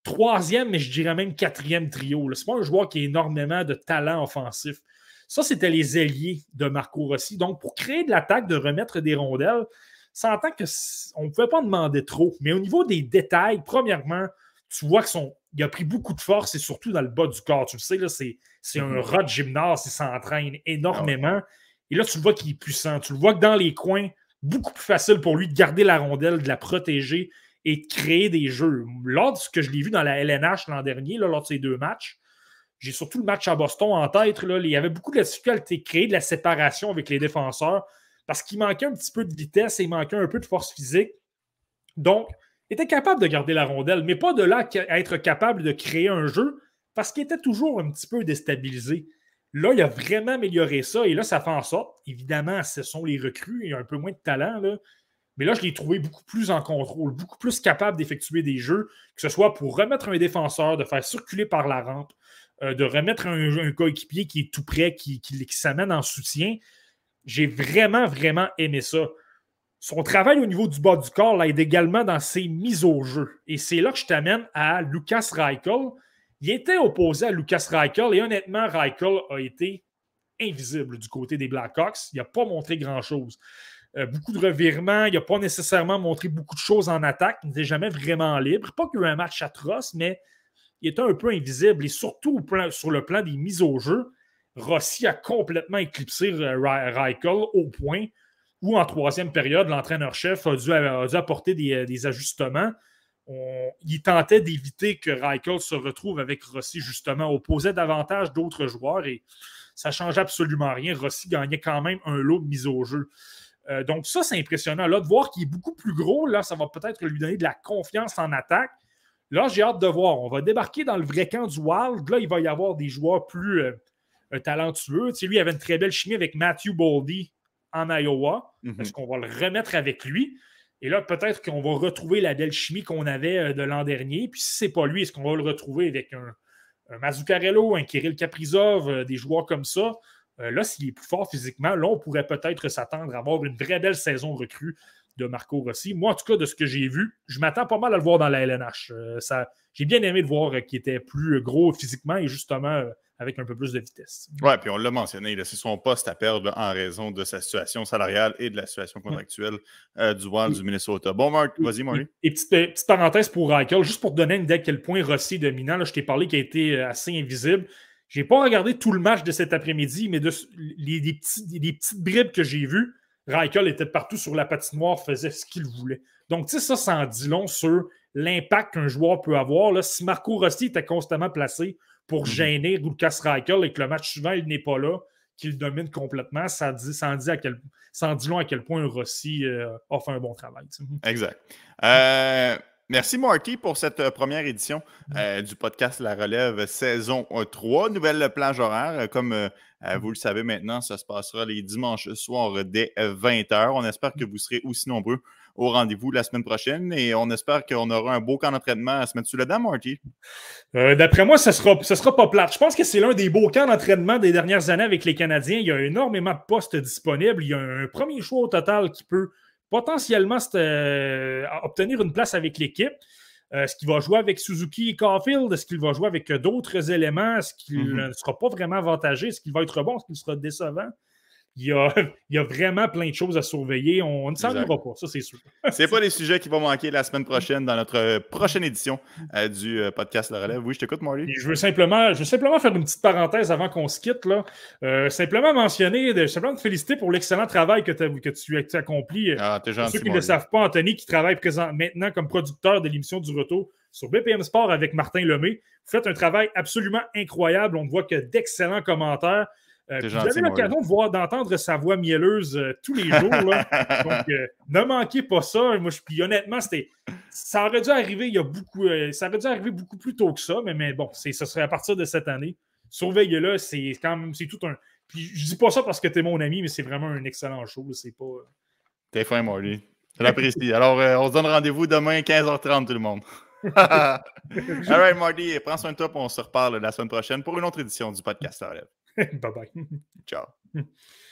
troisième, mais je dirais même quatrième trio. Ce n'est pas un joueur qui a énormément de talent offensif. Ça, c'était les alliés de Marco Rossi. Donc, pour créer de l'attaque, de remettre des rondelles, ça entend qu'on ne pouvait pas demander trop. Mais au niveau des détails, premièrement, tu vois qu'il a pris beaucoup de force et surtout dans le bas du corps. Tu le sais, là, c'est, c'est un mm-hmm. rat de gymnase, il s'entraîne énormément. Et là, tu le vois qu'il est puissant. Tu le vois que dans les coins, beaucoup plus facile pour lui de garder la rondelle, de la protéger et de créer des jeux. Lors de ce que je l'ai vu dans la LNH l'an dernier, lors de ces deux matchs, j'ai surtout le match à Boston en tête. Il y avait beaucoup de difficulté à créer de la séparation avec les défenseurs parce qu'il manquait un petit peu de vitesse et il manquait un peu de force physique. Donc, il était capable de garder la rondelle, mais pas de là à être capable de créer un jeu parce qu'il était toujours un petit peu déstabilisé. Là, il a vraiment amélioré ça et là, ça fait en sorte, évidemment, ce sont les recrues, il y a un peu moins de talent, mais là, je l'ai trouvé beaucoup plus en contrôle, beaucoup plus capable d'effectuer des jeux, que ce soit pour remettre un défenseur, de faire circuler par la rampe, euh, de remettre un, coéquipier qui est tout prêt, qui, qui, s'amène en soutien. J'ai vraiment, vraiment aimé ça. Son travail au niveau du bas du corps l'aide également dans ses mises au jeu. Et c'est là que je t'amène à Lucas Reichel. Il était opposé à Lucas Reichel et honnêtement, Reichel a été invisible du côté des Blackhawks. Il n'a pas montré grand-chose. Euh, beaucoup de revirements. Il n'a pas nécessairement montré beaucoup de choses en attaque. Il n'était jamais vraiment libre. Pas qu'il y ait eu un match atroce, mais il était un peu invisible. Et surtout sur le plan des mises au jeu, Rossi a complètement éclipsé euh, Reichel au point où, en troisième période, l'entraîneur-chef a, dû apporter des, euh, ajustements. Il tentait d'éviter que Reichel se retrouve avec Rossi, justement, opposait davantage d'autres joueurs et ça ne change absolument rien. Rossi gagnait quand même un lot de mise au jeu. Euh, donc, ça, c'est impressionnant. Là, de voir qu'il est beaucoup plus gros, là, ça va peut-être lui donner de la confiance en attaque. Là, j'ai hâte de voir. On va débarquer dans le vrai camp du Wild. Là, il va y avoir des joueurs plus euh, talentueux. Tu sais, lui, il avait une très belle chimie avec Matthew Boldy en Iowa. Mhm. Est-ce qu'on va le remettre avec lui? Et là, peut-être qu'on va retrouver la belle chimie qu'on avait de l'an dernier. Puis si ce n'est pas lui, est-ce qu'on va le retrouver avec un, un Mazzucarello, un Kirill Kaprizov, des joueurs comme ça? Euh, là, s'il est plus fort physiquement, là, on pourrait peut-être s'attendre à avoir une vraie belle saison recrue de Marco Rossi. Moi, en tout cas, de ce que j'ai vu, je m'attends pas mal à le voir dans la LNH. Euh, j'ai bien aimé de voir qu'il était plus gros physiquement et justement euh, avec un peu plus de vitesse. Oui, puis on l'a mentionné, c'est son poste à perdre en raison de sa situation salariale et de la situation contractuelle du Wild du Minnesota. Bon, Marc, vas-y, Maurice. Et, petite, parenthèse pour Raquel, juste pour donner une idée à quel point Rossi est dominant, là, je t'ai parlé qu'il a été assez invisible. Je n'ai pas regardé tout le match de cet après-midi, mais de, les, petites bribes que j'ai vues, Reichel était partout sur la patinoire, faisait ce qu'il voulait. Donc, tu sais, ça, ça en dit long sur l'impact qu'un joueur peut avoir. Là, si Marco Rossi était constamment placé pour mhm. gêner Lucas Reichel et que le match suivant, il n'est pas là, qu'il domine complètement, ça, dit, ça, en dit à quel, ça dit long à quel point Rossi euh, a fait un bon travail. Exact. Euh, Merci Marty pour cette euh, première édition euh, du podcast La Relève saison 3. Nouvelle plage horaire. Comme vous le savez maintenant, ça se passera les dimanches soirs dès 20h. On espère que vous serez aussi nombreux au rendez-vous la semaine prochaine et on espère qu'on aura un beau camp d'entraînement à se mettre sous le dent, Marty. D'après moi, ça ne sera, ça sera pas plate. Je pense que c'est l'un des beaux camps d'entraînement des dernières années avec les Canadiens. Il y a énormément de postes disponibles. Il y a un premier choix au total qui peut potentiellement euh, obtenir une place avec l'équipe. Euh, est-ce qu'il va jouer avec Suzuki et Caulfield? Est-ce qu'il va jouer avec d'autres éléments? Est-ce qu'il mm-hmm. ne sera pas vraiment avantagé? Est-ce qu'il va être bon? Est-ce qu'il sera décevant? Il y, a, vraiment plein de choses à surveiller. On, ne s'en ira pas, ça c'est sûr. c'est pas des sujets qui vont manquer la semaine prochaine dans notre prochaine édition euh, du euh, podcast Le Relève. Oui, je t'écoute, Marty. Je veux, simplement, je veux simplement faire une petite parenthèse avant qu'on se quitte. Là. Euh, simplement mentionner, de, simplement te féliciter pour l'excellent travail que, que tu as accompli. Ah, t'es gentil, pour ceux qui ne le savent pas, Anthony, qui travaille présent, maintenant comme producteur de l'émission du retour sur BPM Sport avec Martin Lemay. Vous faites un travail absolument incroyable. On voit que d'excellents commentaires. Euh, avez l'occasion de voir, d'entendre sa voix mielleuse euh, tous les jours. là. Donc, euh, ne manquez pas ça. Moi, je, puis honnêtement, c'était, ça aurait dû arriver il y a beaucoup, euh, ça aurait dû arriver beaucoup plus tôt que ça, mais, mais bon, c'est, ce serait à partir de cette année. Surveillez-le, c'est quand même, c'est tout un. Puis je dis pas ça parce que tu es mon ami, mais c'est vraiment un excellent show. C'est pas. T'es fin, Marty. Je l'apprécie. Alors, on se donne rendez-vous demain, 15h30, tout le monde. All right, Marty, prends soin de toi, puis on se reparle la semaine prochaine pour une autre édition du podcast Relève. bye bye. Ciao.